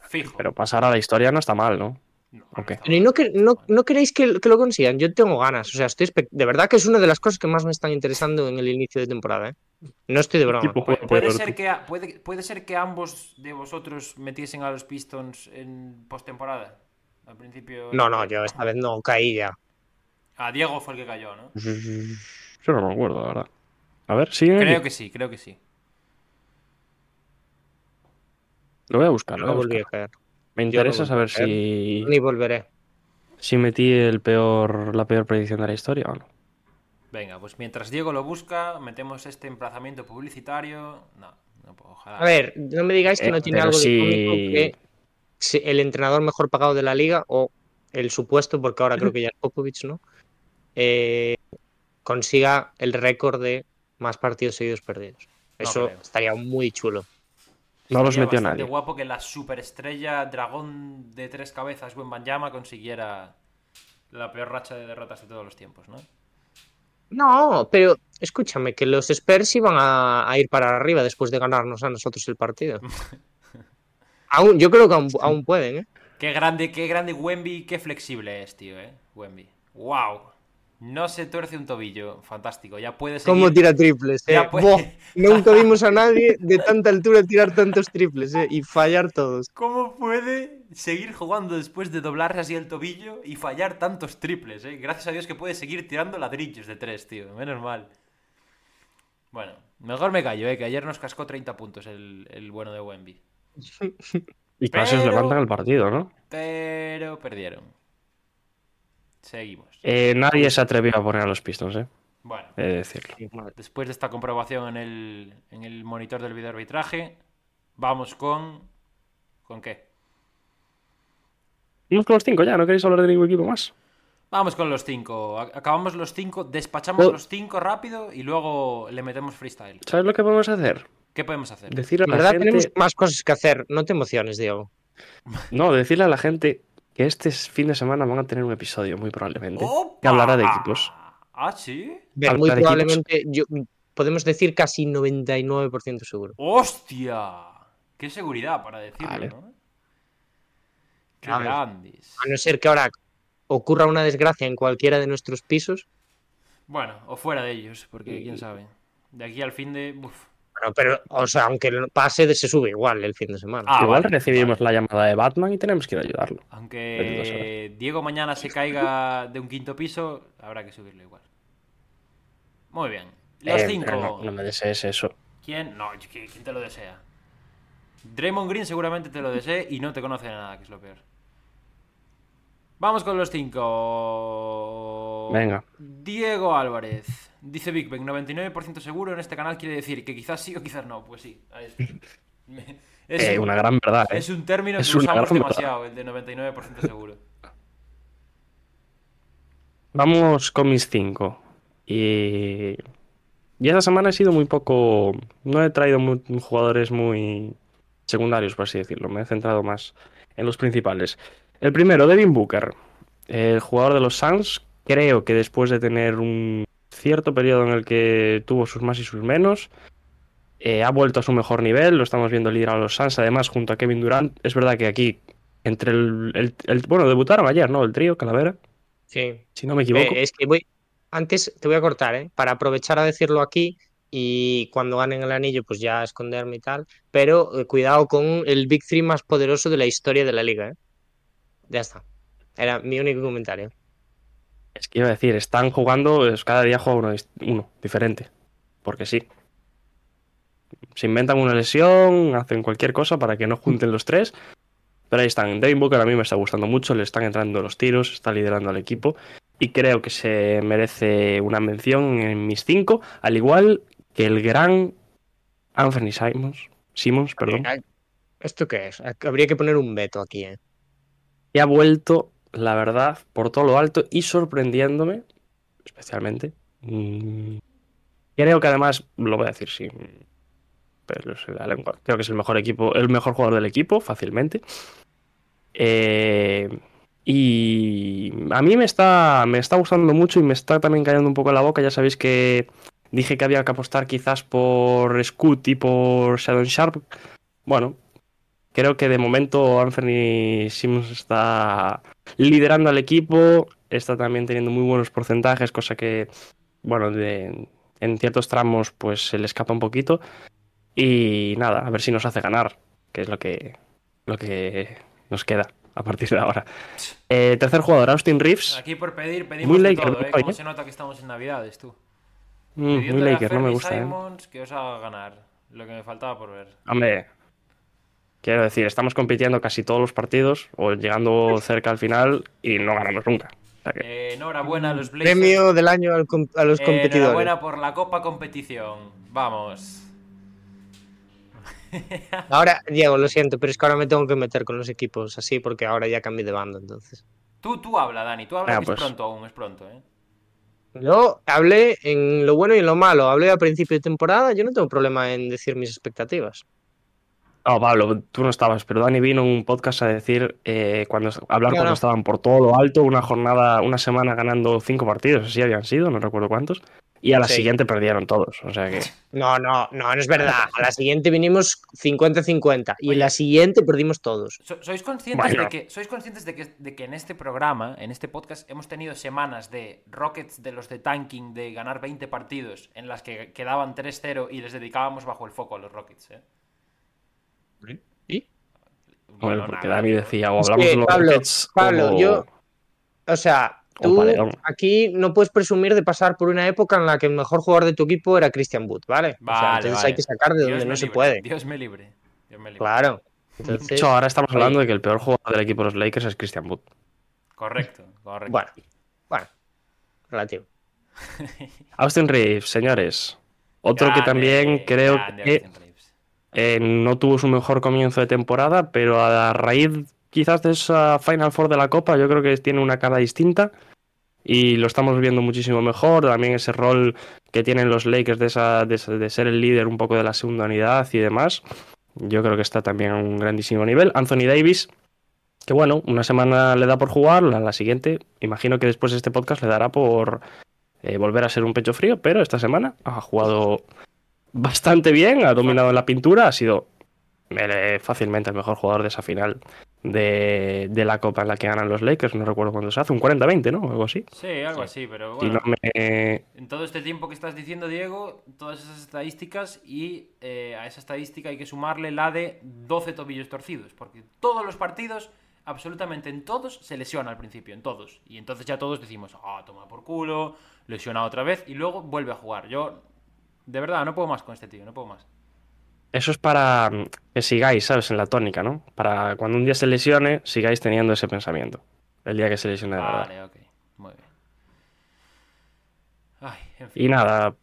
Fijo. Pero pasar a la historia no está mal, ¿no? No, Pero ¿y no, que, no, no queréis que, que lo consigan? Yo tengo ganas. O sea, estoy espe- de verdad que es una de las cosas que más me están interesando en el inicio de temporada, ¿eh? No estoy de broma. Tipo Pu- juega puede, ser que, a- puede, puede ser que ambos de vosotros metiesen a los Pistons en postemporada. Al principio. No, no, yo esta vez no caí ya. A Diego fue el que cayó, ¿no? Yo no me acuerdo, la verdad. A ver, sigue. Creo que sí, creo que sí. Lo voy a buscar, lo No voy a volví a caer. Me interesa saber si, Ni volveré. si metí el peor, la peor predicción de la historia o no. Venga, pues mientras Diego lo busca, metemos este emplazamiento publicitario. No, no puedo, ojalá. A ver, no me digáis que Eh, no tiene algo de cómico que si- el entrenador mejor pagado de la liga o el supuesto, porque ahora creo que ya es Popovich, ¿no? Eh, consiga el récord de más partidos seguidos perdidos. Eso estaría muy chulo. No los metió bastante nadie. guapo que la superestrella dragón de tres cabezas, Banyama consiguiera la peor racha de derrotas de todos los tiempos, ¿no? No, pero escúchame, que los Spurs iban a, a ir para arriba después de ganarnos a nosotros el partido. aún, yo creo que aún, aún pueden, ¿eh? Qué grande, qué grande Wemby, qué flexible es, tío, ¿eh? Wemby. ¡Wow! No se tuerce un tobillo. Fantástico. Ya puede seguir. ¿Cómo tira triples? Eh? Ya puede- nunca vimos a nadie de tanta altura tirar tantos triples eh, y fallar todos. ¿Cómo puede seguir jugando después de doblarse así el tobillo y fallar tantos triples? Eh? Gracias a Dios que puede seguir tirando ladrillos de tres, tío. Menos mal. Bueno, mejor me callo, eh, que ayer nos cascó 30 puntos el, el bueno de Wemby. Y casi os Pero- levantan el partido, ¿no? Pero perdieron. Seguimos. Eh, nadie se atrevió a poner a los Pistons, ¿eh? Bueno, He de decirlo. después de esta comprobación en el, en el monitor del video arbitraje, vamos con... ¿Con qué? Vamos con los cinco ya, ¿no queréis hablar de ningún equipo más? Vamos con los cinco. Acabamos los cinco, despachamos Oh. los cinco rápido y luego le metemos freestyle. ¿Sabes lo que podemos hacer? ¿Qué podemos hacer? Decirle En a la verdad gente... tenemos más cosas que hacer. No te emociones, Diego. No, decirle a la gente que este fin de semana van a tener un episodio, muy probablemente. ¡Opa! Que hablará de equipos. Ah, sí. Bien, muy probablemente, yo, podemos decir casi 99% seguro. ¡Hostia! ¡Qué seguridad para decirlo, Vale. ¿no? ¡Qué A ver. grandes! A no ser que ahora ocurra una desgracia en cualquiera de nuestros pisos. Bueno, o fuera de ellos, porque quién sabe. De aquí al fin de. uf. Bueno, pero, o sea, aunque pase, se sube igual el fin de semana. Ah, Igual vale, recibimos vale. la llamada de Batman y tenemos que ir a ayudarlo. Aunque Diego mañana se caiga de un quinto piso, habrá que subirlo igual. Muy bien. Los Eh, cinco. no, no me desees eso. ¿Quién? No, ¿qui- ¿quién te lo desea? Draymond Green seguramente te lo desee y no te conoce de nada, que es lo peor. Vamos con los cinco. Venga. Diego Álvarez. Dice Big Bang, 99% seguro en este canal quiere decir que quizás sí o quizás no. Pues sí. ahí es. Eh, un, una gran verdad, ¿eh? es un término Es que usamos verdad. demasiado, el de 99% seguro. Vamos con mis cinco. Y... y esta semana he sido muy poco... No he traído jugadores muy secundarios, por así decirlo. Me he centrado más en los principales. El primero, Devin Booker. El jugador de los Suns. Creo que después de tener un cierto periodo en el que tuvo sus más y sus menos, eh, ha vuelto a su mejor nivel. Lo estamos viendo liderar a los Suns, además, junto a Kevin Durant. Es verdad que aquí, entre el... el- el- bueno, debutaron ayer, ¿no? El trío, Calavera, Sí. si no me equivoco. Eh, es que voy. Antes te voy a cortar, ¿eh? Para aprovechar a decirlo aquí y cuando ganen el anillo, pues ya esconderme y tal. Pero eh, cuidado con el Big Three más poderoso de la historia de la liga, ¿eh? Ya está. Era mi único comentario. Es que iba a decir, están jugando, es- cada día juega uno, diferente. Porque sí. Se inventan una lesión, hacen cualquier cosa para que no junten los tres. Pero ahí están. Devin Booker a mí me está gustando mucho, le están entrando los tiros, está liderando al equipo. Y creo que se merece una mención en mis cinco, al igual que el gran Anthony Simons. Simons, perdón. ¿Esto qué es? Habría que poner un veto aquí, ¿eh? Y ha vuelto, la verdad, por todo lo alto y sorprendiéndome, especialmente. Mm, Creo que además, lo voy a decir pelos en la lengua, creo que es el mejor equipo, el mejor jugador del equipo, fácilmente. Eh, y a mí me está, me está gustando mucho y me está también cayendo un poco en la boca. Ya sabéis que dije que había que apostar quizás por Scoot y por Shadow Sharp. Bueno, creo que de momento Anthony Simmons está liderando al equipo, está también teniendo muy buenos porcentajes, cosa que, bueno, de- en ciertos tramos pues se le escapa un poquito. Y nada, a ver si nos hace ganar, que es lo que, lo que nos queda a partir de ahora. Eh, tercer jugador, Austin Reeves. Aquí por pedir, Muy pedimos de Laker, todo, ¿eh? Cómo se nota que estamos en Navidades, tú. Mm, muy Laker, no me gusta. ¿eh? Simons que os haga ganar. Lo que me faltaba por ver. Hombre, quiero decir, estamos compitiendo casi todos los partidos o llegando cerca al final y no ganamos nunca. O sea que- Eh, enhorabuena a los Blazers. Premio del año al a los Eh, competidores. enhorabuena por la Copa Competición. Vamos. Ahora, Diego, lo siento, pero es que ahora me tengo que meter con los equipos así porque ahora ya cambié de bando, entonces. Tú, tú habla, Dani. Tú habla Ah, que pues. es pronto aún, es pronto, ¿eh? Yo hablé en lo bueno y en lo malo, hablé a principio de temporada, yo no tengo problema en decir mis expectativas. No, Pablo, tú no estabas, pero Dani vino en un podcast a decir, eh, cuando hablar No, cuando no. estaban por todo lo alto, una jornada, una semana ganando cinco partidos, así habían sido, no recuerdo cuántos, y a la Sí. siguiente perdieron todos. O sea que. No, no, no, no es verdad. A la siguiente vinimos 50-50 y en la siguiente perdimos todos. So- ¿Sois conscientes, Bueno. de, que, ¿Sois conscientes de que, de que en este programa, en este podcast, hemos tenido semanas de Rockets de los de tanking, de ganar 20 partidos, en las que quedaban 3-0 y les dedicábamos bajo el foco a los Rockets? ¿eh? ¿Y? Bueno, Bueno, porque tío. decía, o Es hablamos que, de los Pablo, Rockets Pablo, o- yo- O sea, tú aquí no puedes presumir de pasar por una época en la que el mejor jugador de tu equipo era Christian Wood, ¿vale? O sea, Vale, entonces vale. hay que sacar de Dios donde me no se libre, puede. Dios me libre. Dios me libre. Claro. De Entonces, hecho, ahora estamos hablando de que el peor jugador del equipo de los Lakers es Christian Wood. Correcto, correcto. bueno, bueno, relativo. Austin Reeves, señores. Otro que también creo grande que Austin Reeves. Eh, no tuvo su mejor comienzo de temporada, pero a raíz quizás de esa Final Four de la Copa, yo creo que tiene una cara distinta y lo estamos viendo muchísimo mejor. También ese rol que tienen los Lakers de, esa, de, ser el líder un poco de la segunda unidad y demás, yo creo que está también a un grandísimo nivel. Anthony Davis, que bueno, una semana le da por jugar, la, la siguiente, imagino que después de este podcast le dará por eh, volver a ser un pecho frío, pero esta semana ha jugado bastante bien, ha dominado en la pintura, ha sido fácilmente el mejor jugador de esa final de, de la Copa en la que ganan los Lakers, no recuerdo cuándo se hace, un 40-20, ¿no? Algo así. Sí, algo así, pero bueno. no me... En todo este tiempo que estás diciendo, Diego, todas esas estadísticas y eh, a esa estadística hay que sumarle la de 12 tobillos torcidos, porque todos los partidos, absolutamente en todos, se lesiona al principio, en todos. Y entonces ya todos decimos, ah, toma por culo, lesiona otra vez y luego vuelve a jugar. Yo, de verdad, no puedo más con este tío, no puedo más. Eso es para mm, que sigáis, ¿sabes? En la tónica, ¿no? Para cuando un día se lesione, sigáis teniendo ese pensamiento. El día que se lesione de verdad. Vale, ok, muy bien. Ay, en fin. Y nada,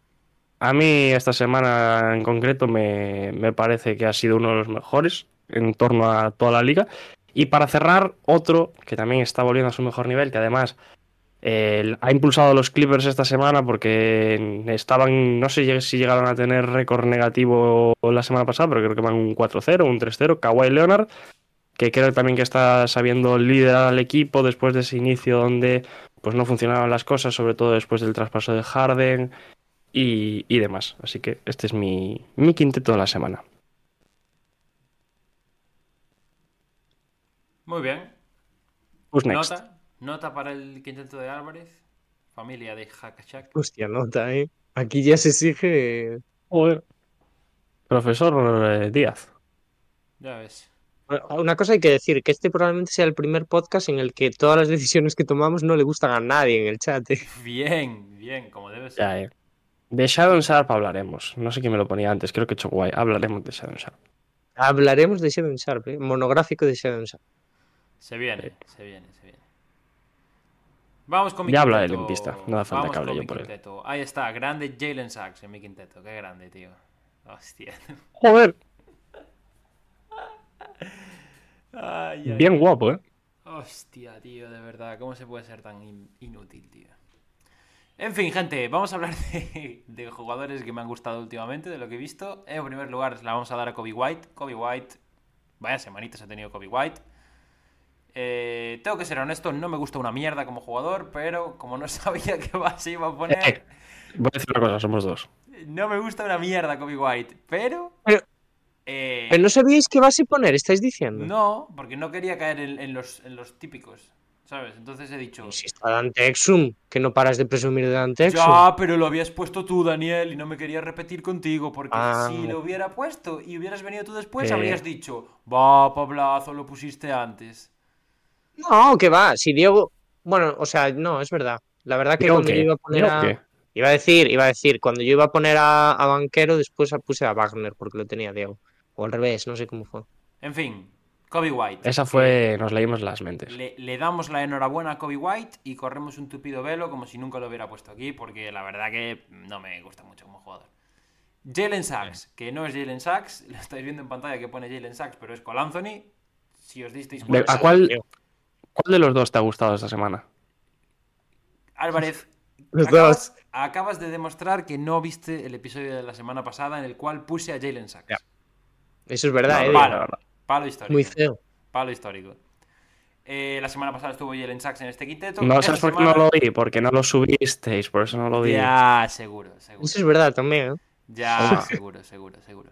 a mí esta semana en concreto me, me parece que ha sido uno de los mejores en torno a toda la liga. Y para cerrar, otro que también está volviendo a su mejor nivel, que además eh, ha impulsado a los Clippers esta semana porque estaban, no sé si llegaron a tener récord negativo la semana pasada, pero creo que van un 4-0, un 3-0. Kawhi Leonard, que creo también que está sabiendo liderar al equipo después de ese inicio donde pues no funcionaban las cosas, sobre todo después del traspaso de Harden y, y demás. Así que este es mi, mi quinteto de la semana. Muy bien. Who's next? Nota, nota para el quinteto de Álvarez, familia de Hakachak. Hostia, nota, ¿eh? Aquí ya se exige. Joder. Profesor eh, Díaz. Ya ves. Una cosa hay que decir, que este probablemente sea el primer podcast en el que todas las decisiones que tomamos no le gustan a nadie en el chat. ¿eh? Bien, bien, como debe ser. Ya, eh. De Shadow Sharp hablaremos. No sé quién me lo ponía antes, creo que he hecho guay. Hablaremos de Shadow Sharp. Hablaremos de Shadow Sharp, ¿eh? monográfico de Shadow Sharp. Se viene, se viene, se viene. Vamos con mi Ya habla de quinteto. limpista, no hace falta Vamos que hable con yo mi por él. quinteto. Ahí está, grande Jalen Sachs en mi quinteto. Qué grande, tío. Hostia. Joder, Ay, ay, bien guapo, ¿eh? Hostia, tío, de verdad, ¿cómo se puede ser tan in- inútil, tío? En fin, gente, vamos a hablar de, de jugadores que me han gustado últimamente, de lo que he visto. En primer lugar, la vamos a dar a Kobe White. Kobe White, vaya semanitas ha tenido Kobe White. Eh, tengo que ser honesto, no me gusta una mierda como jugador, pero como no sabía qué base iba a poner, Eh, Voy a decir una cosa, somos dos. no me gusta una mierda Kobe White, pero... Pero- eh, ¿Pero no sabíais qué base poner? ¿Estáis diciendo? no, porque no quería caer en, en los, en los típicos, ¿sabes? Entonces he dicho... Si está Dante Exum, que no paras de presumir de Dante Exum. Ya, pero lo habías puesto tú, Daniel, y no me querías repetir contigo, porque Ah. si lo hubiera puesto y hubieras venido tú después, habrías dicho, va, Pablazo, lo pusiste antes. No, que va. Si Diego. Bueno, o sea, no, es verdad. La verdad que ¿Digo cuando yo iba a poner ¿Digo a. Iba a decir, iba a decir, cuando yo iba a poner a, a Banquero, después puse a Wagner, porque lo tenía Diego. O al revés, no sé cómo fue. En fin, Kobe White. Esa fue, nos leímos las mentes. Le, le damos la enhorabuena a Kobe White y corremos un tupido velo como si nunca lo hubiera puesto aquí, porque la verdad que no me gusta mucho como jugador. Jalen Sachs, que no es Jalen Sachs, lo estáis viendo en pantalla que pone Jalen Sachs, pero es Cole Anthony. Si os disteis cuenta, ¿A cuál, cuál de los dos te ha gustado esta semana? Álvarez, Los acabas, dos. acabas de demostrar que no viste el episodio de la semana pasada en el cual puse a Jalen Sachs. Ya. Eso es verdad, No, la Palo, verdad. palo histórico. Muy feo. Palo histórico. Eh, la semana pasada estuvo Jalen Sachs en este quinteto. No sabes por qué semana- no lo vi, porque no lo subisteis, por eso no lo vi. Ya, seguro, seguro. Eso es verdad también, ¿eh? Ya, seguro, seguro, seguro.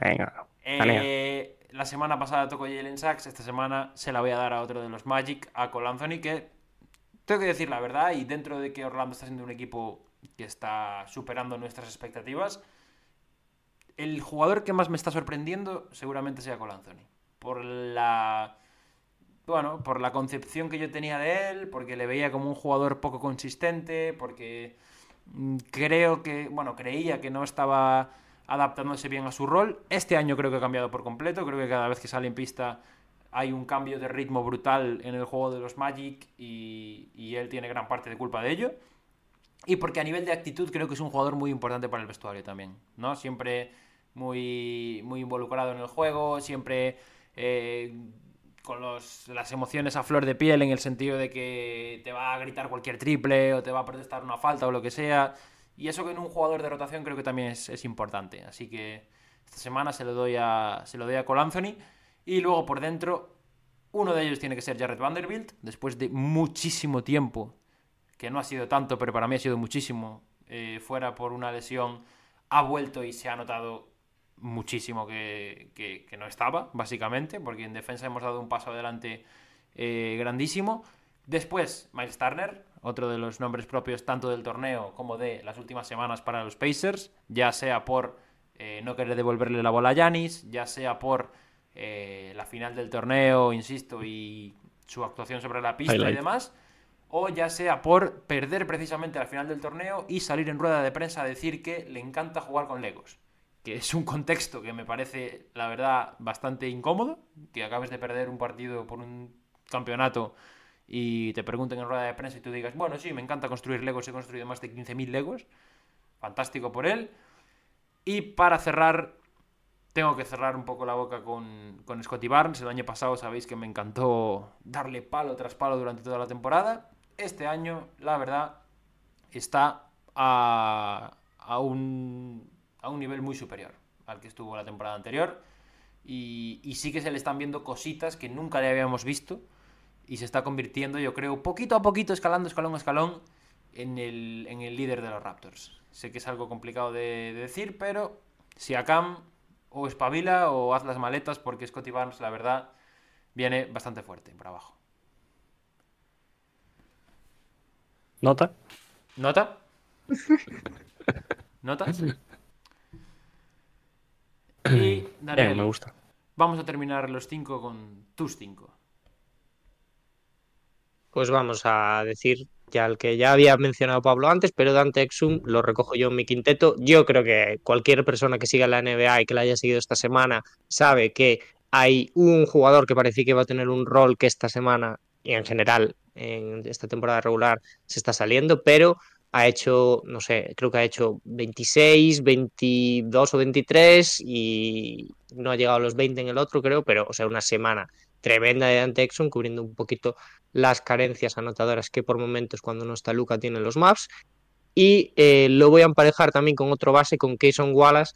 Venga. Eh, la semana pasada tocó Jalen Sachs, esta semana se la voy a dar a otro de los Magic, a Cole Anthony, que tengo que decir la verdad, y dentro de que Orlando está siendo un equipo que está superando nuestras expectativas, el jugador que más me está sorprendiendo seguramente sea Cole. Por la. Bueno, por la concepción que yo tenía de él, porque le veía como un jugador poco consistente, porque mm, creo que, bueno, creía que no estaba adaptándose bien a su rol. Este año creo que ha cambiado por completo, creo que cada vez que sale en pista hay un cambio de ritmo brutal en el juego de los Magic y, y él tiene gran parte de culpa de ello. Y porque a nivel de actitud creo que es un jugador muy importante para el vestuario también, ¿no? Siempre muy, muy involucrado en el juego, siempre eh, con las emociones a flor de piel en el sentido de que te va a gritar cualquier triple o te va a protestar una falta o lo que sea. Y eso que en un jugador de rotación creo que también es, es importante. Así que esta semana se lo doy a, se lo doy a Anthony. Y luego por dentro, uno de ellos tiene que ser Jared Vanderbilt, después de muchísimo tiempo que no ha sido tanto, pero para mí ha sido muchísimo, eh, fuera por una lesión, ha vuelto y se ha notado muchísimo que, que- que no estaba, básicamente, porque en defensa hemos dado un paso adelante eh, grandísimo. Después, Miles Turner, otro de los nombres propios tanto del torneo como de las últimas semanas para los Pacers, ya sea por eh, no querer devolverle la bola a Yanis, ya sea por eh, la final del torneo, insisto, y su actuación sobre la pista y demás o ya sea por perder precisamente la final del torneo y salir en rueda de prensa a decir que le encanta jugar con Legos. Que es un contexto que me parece, la verdad, bastante incómodo. Que acabes de perder un partido por un campeonato y te pregunten en rueda de prensa y tú digas, bueno, sí, me encanta construir Legos, he construido más de 15.000 Legos. Fantástico por él. Y para cerrar, tengo que cerrar un poco la boca con, con Scotty Barnes. El año pasado sabéis que me encantó darle palo tras palo durante toda la temporada. Este año, la verdad, está a, a un, a un nivel muy superior al que estuvo la temporada anterior. Y, y sí que se le están viendo cositas que nunca le habíamos visto. Y se está convirtiendo, yo creo, poquito a poquito, escalando, escalón a escalón, en el, en el líder de los Raptors. Sé que es algo complicado de, de decir, pero si Akam o espabila o haz las maletas, porque Scotty Barnes, la verdad, viene bastante fuerte por abajo. ¿Nota? ¿Nota? ¿Nota? Y Daniel, Bien, me gusta. vamos a terminar los cinco con tus cinco. Pues vamos a decir ya el que ya había mencionado Pablo antes, pero Dante Exum lo recojo yo en mi quinteto. Yo creo que cualquier persona que siga la NBA y que la haya seguido esta semana sabe que hay un jugador que parecía que va a tener un rol que esta semana y en general en esta temporada regular se está saliendo, pero ha hecho, no sé, creo que ha hecho 26, 22 o 23 y no ha llegado a los 20 en el otro, creo, pero o sea, una semana tremenda de Dante Exum cubriendo un poquito las carencias anotadoras que por momentos cuando no está Luca tienen los maps. Y eh, lo voy a emparejar también con otro base, con Keyson Wallace,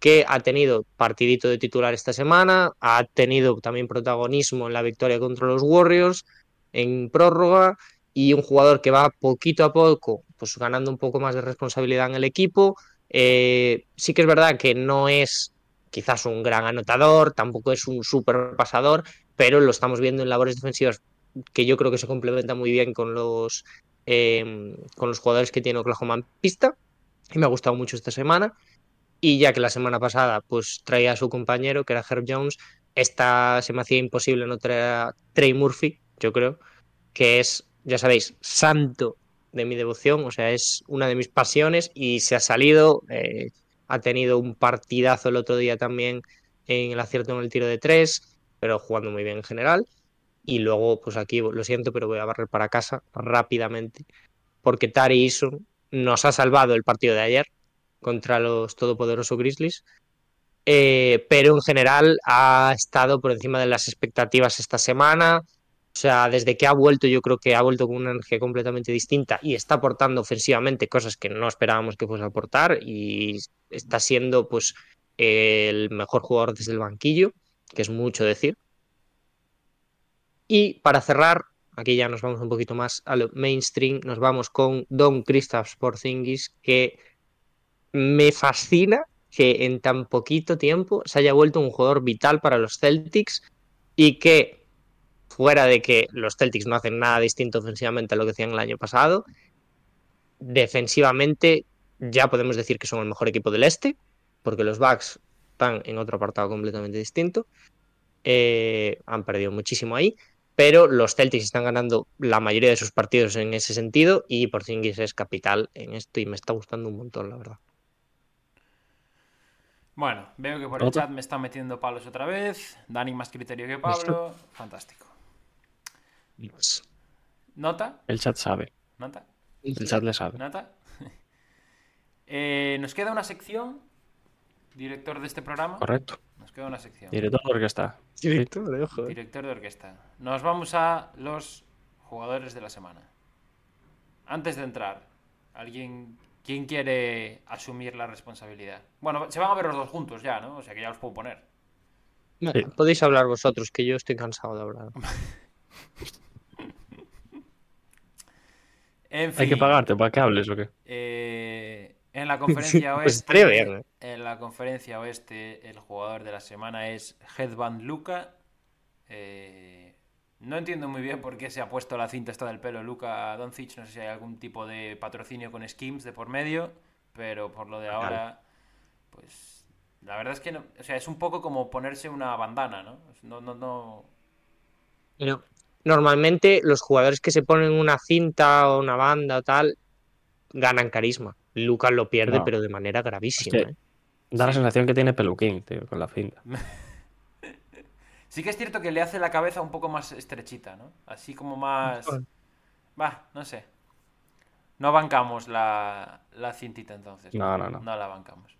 que ha tenido partidito de titular esta semana, ha tenido también protagonismo en la victoria contra los Warriors en prórroga y un jugador que va poquito a poco pues ganando un poco más de responsabilidad en el equipo. Eh, sí que es verdad que no es quizás un gran anotador, tampoco es un super pasador, pero lo estamos viendo en labores defensivas que yo creo que se complementa muy bien con los, eh, con los jugadores que tiene Oklahoma en pista. Y me ha gustado mucho esta semana. Y ya que la semana pasada pues traía a su compañero, que era Herb Jones, esta se me hacía imposible no traer a Trey Murphy, yo creo, que es, ya sabéis, santo de mi devoción, o sea, es una de mis pasiones y se ha salido, eh, ha tenido un partidazo el otro día también en el acierto en el tiro de tres, pero jugando muy bien en general. Y luego, pues aquí lo siento, pero voy a barrer para casa rápidamente, porque Tari Eason nos ha salvado el partido de ayer contra los todopoderosos Grizzlies, eh, pero en general ha estado por encima de las expectativas esta semana. O sea, desde que ha vuelto, yo creo que ha vuelto con una energía completamente distinta y está aportando ofensivamente cosas que no esperábamos que fuese a aportar y está siendo, pues, el mejor jugador desde el banquillo, que es mucho decir. Y para cerrar, aquí ya nos vamos un poquito más al mainstream, nos vamos con Don Kristaps Porzingis, que me fascina que en tan poquito tiempo se haya vuelto un jugador vital para los Celtics y que, fuera de que los Celtics no hacen nada distinto ofensivamente a lo que hacían el año pasado, defensivamente ya podemos decir que son el mejor equipo del este, porque los Bucks están en otro apartado completamente distinto. Eh, han perdido muchísimo ahí, pero los Celtics están ganando la mayoría de sus partidos en ese sentido y Porzingis es capital en esto y me está gustando un montón, la verdad. Bueno, veo que por el chat me están metiendo palos otra vez. Dani más criterio que Pablo. Fantástico. ¿Nota? El chat sabe. ¿Nota? El chat le sabe. ¿Nota? Eh, nos queda una sección, director de este programa. Correcto. Nos queda una sección. Director de orquesta. Director de ojo. Director de orquesta. Nos vamos a los jugadores de la semana. Antes de entrar, ¿alguien quién quiere asumir la responsabilidad? Bueno, se van a ver los dos juntos ya, ¿no? O sea que ya los puedo poner. Sí. Podéis hablar vosotros, que yo estoy cansado de hablar. En fin, Hay que pagarte para que hables o qué. eh, en la conferencia Pues oeste, bien, ¿eh? en la conferencia oeste, el jugador de la semana es Headband Luca. Eh, no entiendo muy bien por qué se ha puesto la cinta esta del pelo Luca Doncic. No sé si hay algún tipo de patrocinio con Skims de por medio, pero por lo de ahora, pues la verdad es que no, o sea, es un poco como ponerse una bandana, ¿no? No, no, no. Normalmente los jugadores que se ponen una cinta o una banda o tal ganan carisma. Lucas lo pierde, No. pero de manera gravísima. Es que- ¿eh? Da la sensación que tiene peluquín, tío, con la cinta. Sí que es cierto que le hace la cabeza un poco más estrechita, ¿no? Así como más. Va, no sé. No bancamos la, la cintita entonces. No, no, no. No la bancamos.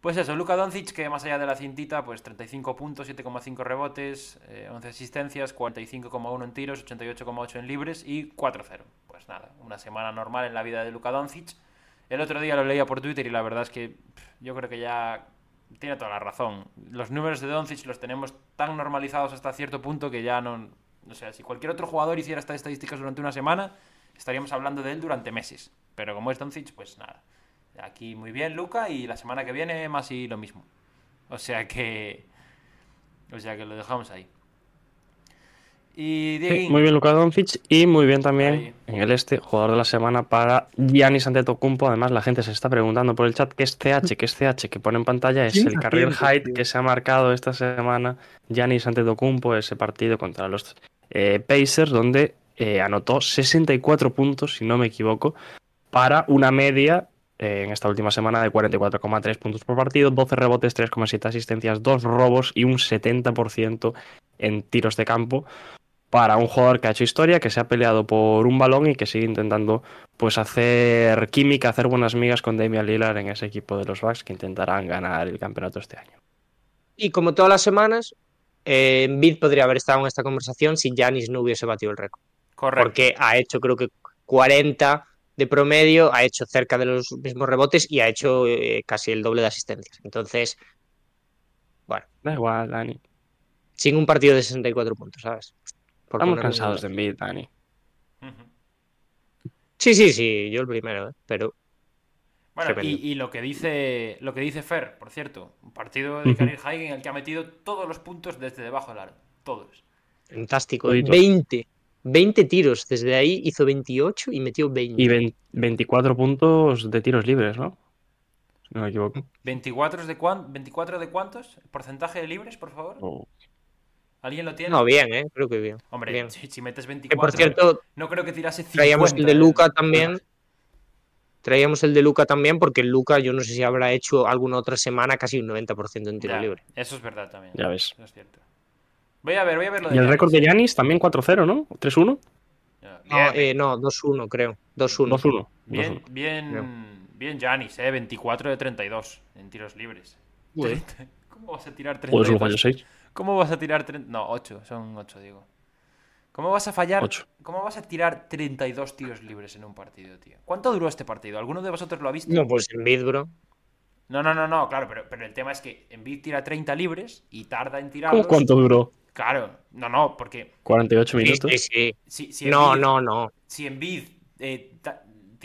Pues eso, Luka Doncic, que más allá de la cintita, pues 35 puntos, 7,5 rebotes, eh, 11 asistencias, 45,1 en tiros, 88,8 en libres y 4-0. Pues nada, una semana normal en la vida de Luka Doncic. El otro día lo leía por Twitter y la verdad es que yo creo que ya tiene toda la razón. Los números de Doncic los tenemos tan normalizados hasta cierto punto que ya no... O sea, si cualquier otro jugador hiciera estas estadísticas durante una semana, estaríamos hablando de él durante meses. Pero como es Doncic, pues nada. Aquí muy bien, Luca, y la semana que viene más y lo mismo. O sea que... O sea que lo dejamos ahí. Y Sí, Diego... muy bien Luka Doncic y muy bien también Ahí. en el este, jugador de la semana para Giannis Antetokounmpo. Además, la gente se está preguntando por el chat qué es CH, qué es CH, que pone en pantalla es ¿Quién el CH, height que se ha marcado esta semana Giannis Antetokounmpo, ese partido contra los eh, Pacers, donde eh, anotó 64 puntos, si no me equivoco, para una media eh, en esta última semana de 44,3 puntos por partido, 12 rebotes, 3,7 asistencias, 2 robos y un 70% en tiros de campo para un jugador que ha hecho historia, que se ha peleado por un balón y que sigue intentando pues hacer química, hacer buenas migas con Damian Lillard en ese equipo de los Bucks que intentarán ganar el campeonato este año. Y como todas las semanas, eh, Embiid podría haber estado en esta conversación si Giannis no hubiese batido el récord. Correcto. Porque ha hecho creo que 40 de promedio, ha hecho cerca de los mismos rebotes y ha hecho eh, casi el doble de asistencias. Entonces, bueno, Da igual, Dani. sin un partido de 64 puntos, ¿sabes? Por Estamos cansados de. Embiid, Dani. Sí, sí, sí, yo el primero, ¿eh? pero Bueno, y, y lo que dice lo que dice Fer, por cierto, un partido de career high en el que ha metido todos los puntos desde debajo del aro. Todos. fantástico. Toditos. 20, 20 tiros, desde ahí hizo 28 y metió 20. Y 20 24 puntos de tiros libres, ¿no? Si no me equivoco. 24 de, cuán- 24 de cuántos? ¿Porcentaje de libres, por favor? O- ¿Alguien lo tiene? No, bien, ¿eh? Creo que bien. Hombre, bien. si, si metes Que 24, por cierto, no creo que tirase 50. traíamos el de ¿eh? Luca también. Traíamos el de Luca también porque el Luca yo no sé si habrá hecho alguna otra semana casi un 90% en tiro Ya, libre. Eso es verdad también. Ya ves. Eso es cierto. Voy a ver, voy a ver lo de Y el récord de. Giannis también 4-0, ¿no? 3-1. Ya, No, eh, no 2-1 creo. 2-1. 2-1. bien, 2-1. bien, bien Giannis, eh, 24 de 32 en tiros libres. ¿Cómo vas a tirar Joder, solo 32? falló 6. ¿Cómo vas a tirar 30? No, 8, son 8, digo. ¿Cómo vas a fallar? Ocho. ¿Cómo vas a tirar 32 tiros libres en un partido, tío? ¿Cuánto duró este partido? ¿Alguno de vosotros lo ha visto? No, pues en bid, bro. No, no, no, no, claro, pero, pero el tema es que Embiid tira 30 libres y tarda en. ¿Cómo cuánto duró? Claro, no, no, porque 48 Sí, minutos. sí, sí. si, si No, Embiid- no, no. si Embiid eh,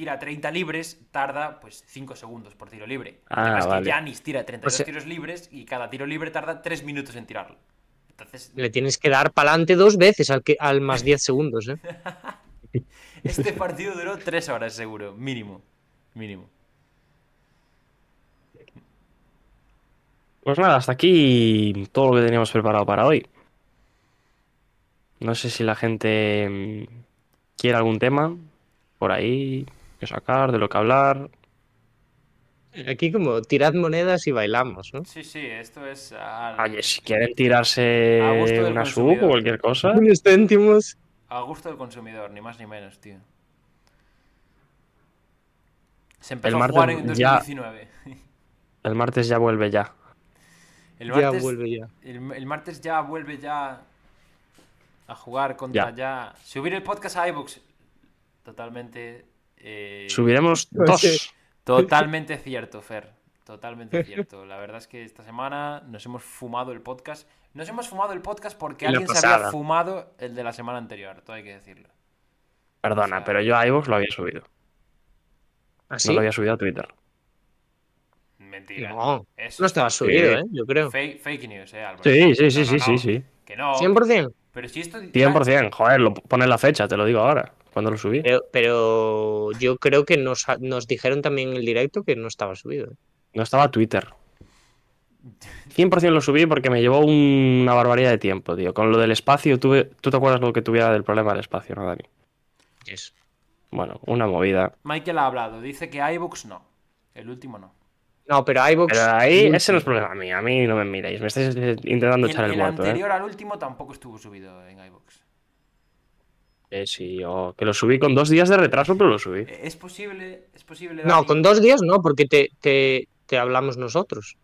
tira 30 libres, tarda pues 5 segundos por tiro libre. Ah, Además vale. que Giannis tira 32 O sea- tiros libres y cada tiro libre tarda 3 minutos en tirarlo. Entonces, Le tienes que dar para adelante dos veces al, que, al más 10 segundos, ¿eh? este partido duró 3 horas seguro, mínimo. Mínimo. Pues nada, hasta aquí todo lo que teníamos preparado para hoy. No sé si la gente mm, quiere algún tema por ahí que sacar, de lo que hablar. Aquí como tirad monedas y bailamos, ¿no? Sí, sí, esto es al- Oye, si quieren tirarse A gusto del una sub o cualquier cosa. Unos céntimos. a gusto del consumidor, ni más ni menos, tío. Se empezó El a jugar en martes ya- 2019. El martes ya vuelve ya. El Ya martes, vuelve ya. El, el martes ya vuelve ya a jugar contra Ya. ya. Subir el podcast a iVoox. Totalmente. Eh, Subiremos dos. Totalmente cierto, Fer. Totalmente cierto. La verdad es que esta semana nos hemos fumado el podcast. Nos hemos fumado el podcast porque la alguien se había fumado el de la semana anterior. Todo hay que decirlo. Perdona, O sea- pero yo a iVoox lo había subido. ¿Así? No lo había subido a Twitter. Mentira. No, Eso no estaba es subido. ¿eh? Yo creo. Fake, fake news, eh, Álvaro. Sí, sí, sí, No, sí, no, sí, no. sí. Que no. 100%. Pero si esto. 100%. Joder, lo pone la fecha, te lo digo ahora. Cuando lo subí. Pero, pero yo creo que nos, nos dijeron también en el directo que no estaba subido. ¿eh? No estaba Twitter. 100% lo subí porque me llevó una barbaridad de tiempo, tío. Con lo del espacio, tuve... ¿tú te acuerdas lo que tuviera del problema del espacio, no, Dani? Yes. Bueno, una movida. Michael ha hablado. Dice que iVoox no. El último no. No, pero iVoox... Pero ahí, ese no es problema mío. A mí no me miréis. Me estáis intentando El, echar el, el muerto, ¿eh? anterior al último tampoco estuvo subido en iVoox. Eh, sí, yo... Que lo subí con dos días de retraso, pero lo subí. Eh, Es posible. Es posible. No, con dos días no, porque te, te, te hablamos nosotros.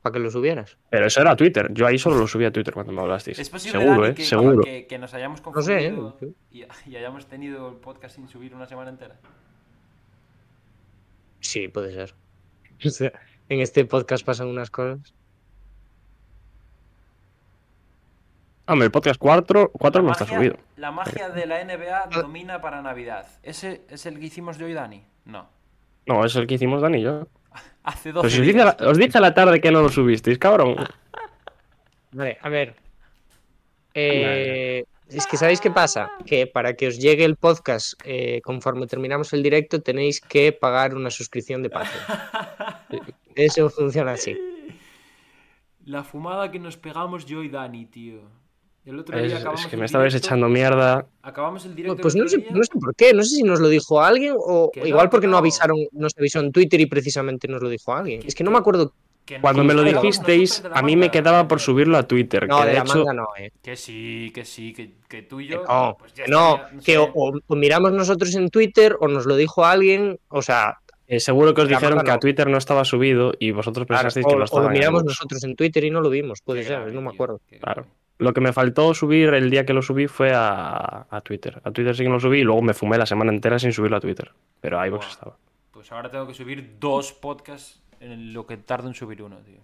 Para que lo subieras. Pero eso era Twitter. Yo ahí solo lo subí a Twitter cuando me hablasteis. Es posible Seguro, Dani, ¿eh? que, Seguro. que- que nos hayamos No sé, ¿eh? confundido y, y hayamos tenido el podcast sin subir una semana entera. Sí, puede ser. O sea, en este podcast pasan unas cosas. Hombre, el podcast 4, 4 La no está subido. La magia de la NBA domina para Navidad. ¿Ese es el que hicimos yo y Dani? No. No, es el que hicimos Dani y yo. Hace 12 si os dije, días. a la- os dije a la tarde que no lo subisteis, cabrón. Vale, a ver. Eh, es que ¿sabéis qué pasa? Que para que os llegue el podcast eh, conforme terminamos el directo tenéis que pagar una suscripción de Patreon. Eso funciona así. La fumada que nos pegamos yo y Dani, tío. El otro Es, día es acabamos que me estabais directo- echando mierda. Acabamos el directo. el Pues no sé, no sé por qué, no sé si nos lo dijo alguien o no, igual que porque no no. avisaron, nos avisó en Twitter y precisamente nos lo dijo alguien. Que- Es que no me acuerdo. Que Cuando me lo dijisteis, a mí me quedaba por subirlo a Twitter. No, que de de la hecho, manga no, eh. Que sí, que sí, que, que tú y Que yo. No, pues ya que no, estaría, que sé. o, o- o miramos nosotros en Twitter o nos lo dijo alguien, o sea, eh, seguro que os dijeron que a. Twitter no estaba subido y vosotros claro, pensasteis o, que no o estaba lo en miramos nosotros en Twitter y no lo vimos, puede ser, no me acuerdo. Claro. Lo que me faltó subir el día que lo subí fue a, a Twitter. A Twitter sí que lo subí y luego me fumé la semana entera sin subirlo a Twitter. Pero a iVoox Buah. estaba. Pues ahora tengo que subir dos podcasts en lo que tardo en subir uno, tío.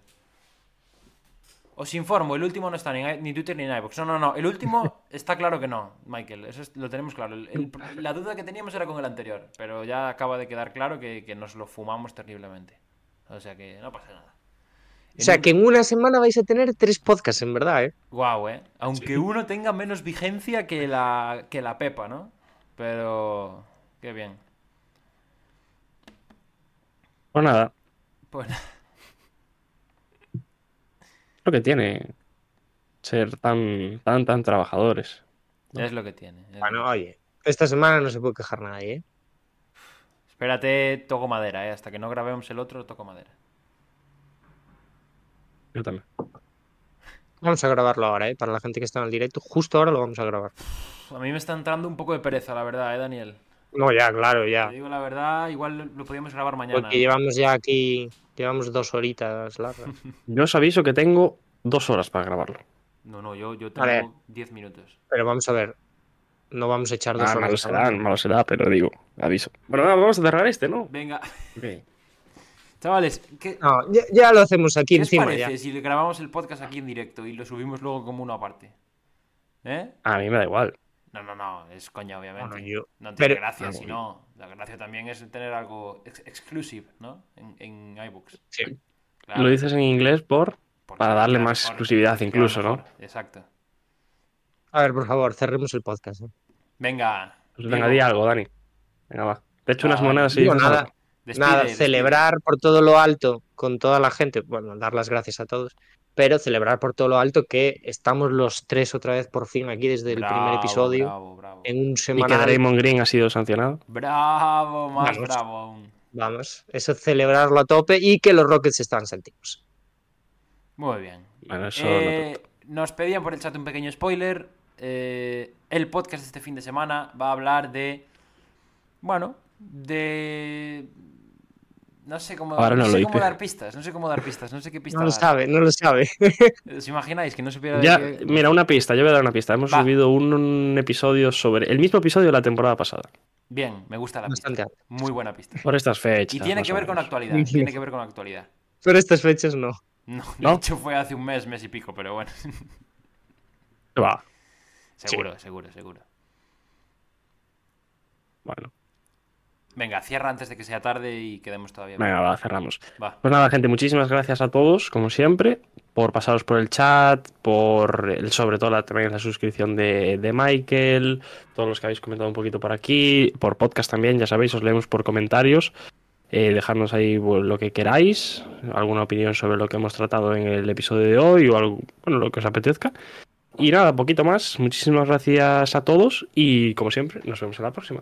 Os informo, el último no está ni, en- ni Twitter ni en iVoox. No, no, no. El último está claro que no, Michael. Eso es- lo tenemos claro. El- el- la duda que teníamos era con el anterior. Pero ya acaba de quedar claro que, que nos lo fumamos terriblemente. O sea que no pasa nada. O sea, que en una semana vais a tener tres podcasts, en verdad, ¿eh? Guau, eh. Aunque uno tenga menos vigencia que la, que la Pepa, ¿no? Pero. Qué bien. Pues nada, Pues lo que tiene ser tan, tan, tan trabajadores. es lo que tiene. Bueno, oye, esta semana no se puede quejar nadie, ¿eh? Espérate, toco madera, ¿eh? Hasta que no grabemos el otro, toco madera. Yo también. Vamos a grabarlo ahora, ¿eh? Para la gente que está en el directo, justo ahora lo vamos a grabar. A mí me está entrando un poco de pereza, la verdad, ¿eh, Daniel? No, ya, claro, ya. Te digo la verdad, igual lo podríamos grabar mañana. Porque llevamos ya aquí, llevamos dos horitas largas. Yo os aviso que tengo dos horas para grabarlo. No, no, yo, yo Vale. tengo 10 minutos. Pero vamos a ver, no vamos a echar dos Ah, malo horas. será, grabando. malo será, pero digo, aviso. Bueno, nada, vamos a cerrar este, ¿no? Venga, Ok. Chavales, ¿qué, No, ya, ya lo hacemos aquí ¿qué encima parece ya. si grabamos el podcast aquí en directo y lo subimos luego como uno aparte? ¿Eh? A mí me da igual. No, no, no, es coña, obviamente. Bueno, yo- No tiene pero- gracia, si no. La gracia también es tener algo ex- exclusive, ¿no? En, en iBooks. Sí. Claro, Lo dices en inglés por... porque para darle más mejor, exclusividad incluso, ¿no? Exacto. A ver, por favor, cerremos el podcast. ¿eh? Venga. Pues venga, di algo, Dani. Venga, va. Te echo Ah, unas monedas y Digo, nada, algo. Despide, nada, despide. celebrar por todo lo alto con toda la gente, bueno, dar las gracias a todos, pero celebrar por todo lo alto que estamos los tres otra vez por fin aquí desde el primer episodio Bravo, bravo. en un Y que semanal. Draymond Green ha sido sancionado. Bravo, más Vamos. bravo aún. Vamos, eso celebrarlo a tope y que los Rockets están sentidos. Muy bien. Bueno, eso Eh, no nos pedían por el chat un pequeño spoiler. Eh, el podcast de este fin de semana va a hablar de. Bueno, de. No sé cómo, Ahora no sé cómo dar pistas. No sé cómo dar pistas. No sé qué pistas. No lo dar. sabe, no lo sabe. ¿Os imagináis que no supiera Ya, qué- mira, una pista, yo voy a dar una pista. Hemos Va. subido un, un episodio sobre el mismo episodio de la temporada pasada. Bien, me gusta la pista. Bastante. Muy buena pista. Por estas fechas. Y tiene que ver con actualidad. Tiene que ver con actualidad. Pero estas fechas no. No, de ¿No? hecho fue hace un mes, mes y pico, pero bueno. Va, seguro, seguro, seguro. bueno. Venga, cierra antes de que sea tarde y quedemos todavía. Venga, va, cerramos. Va. Pues nada, gente, muchísimas gracias a todos, como siempre, por pasaros por el chat, por el, sobre todo la, también la suscripción de, de Michael, todos los que habéis comentado un poquito por aquí, por podcast también, ya sabéis, os leemos por comentarios. Eh, dejadnos ahí bueno, lo que queráis, alguna opinión sobre lo que hemos tratado en el episodio de hoy o algo, bueno, lo que os apetezca. Y nada, poquito más. Muchísimas gracias a todos y como siempre, nos vemos en la próxima.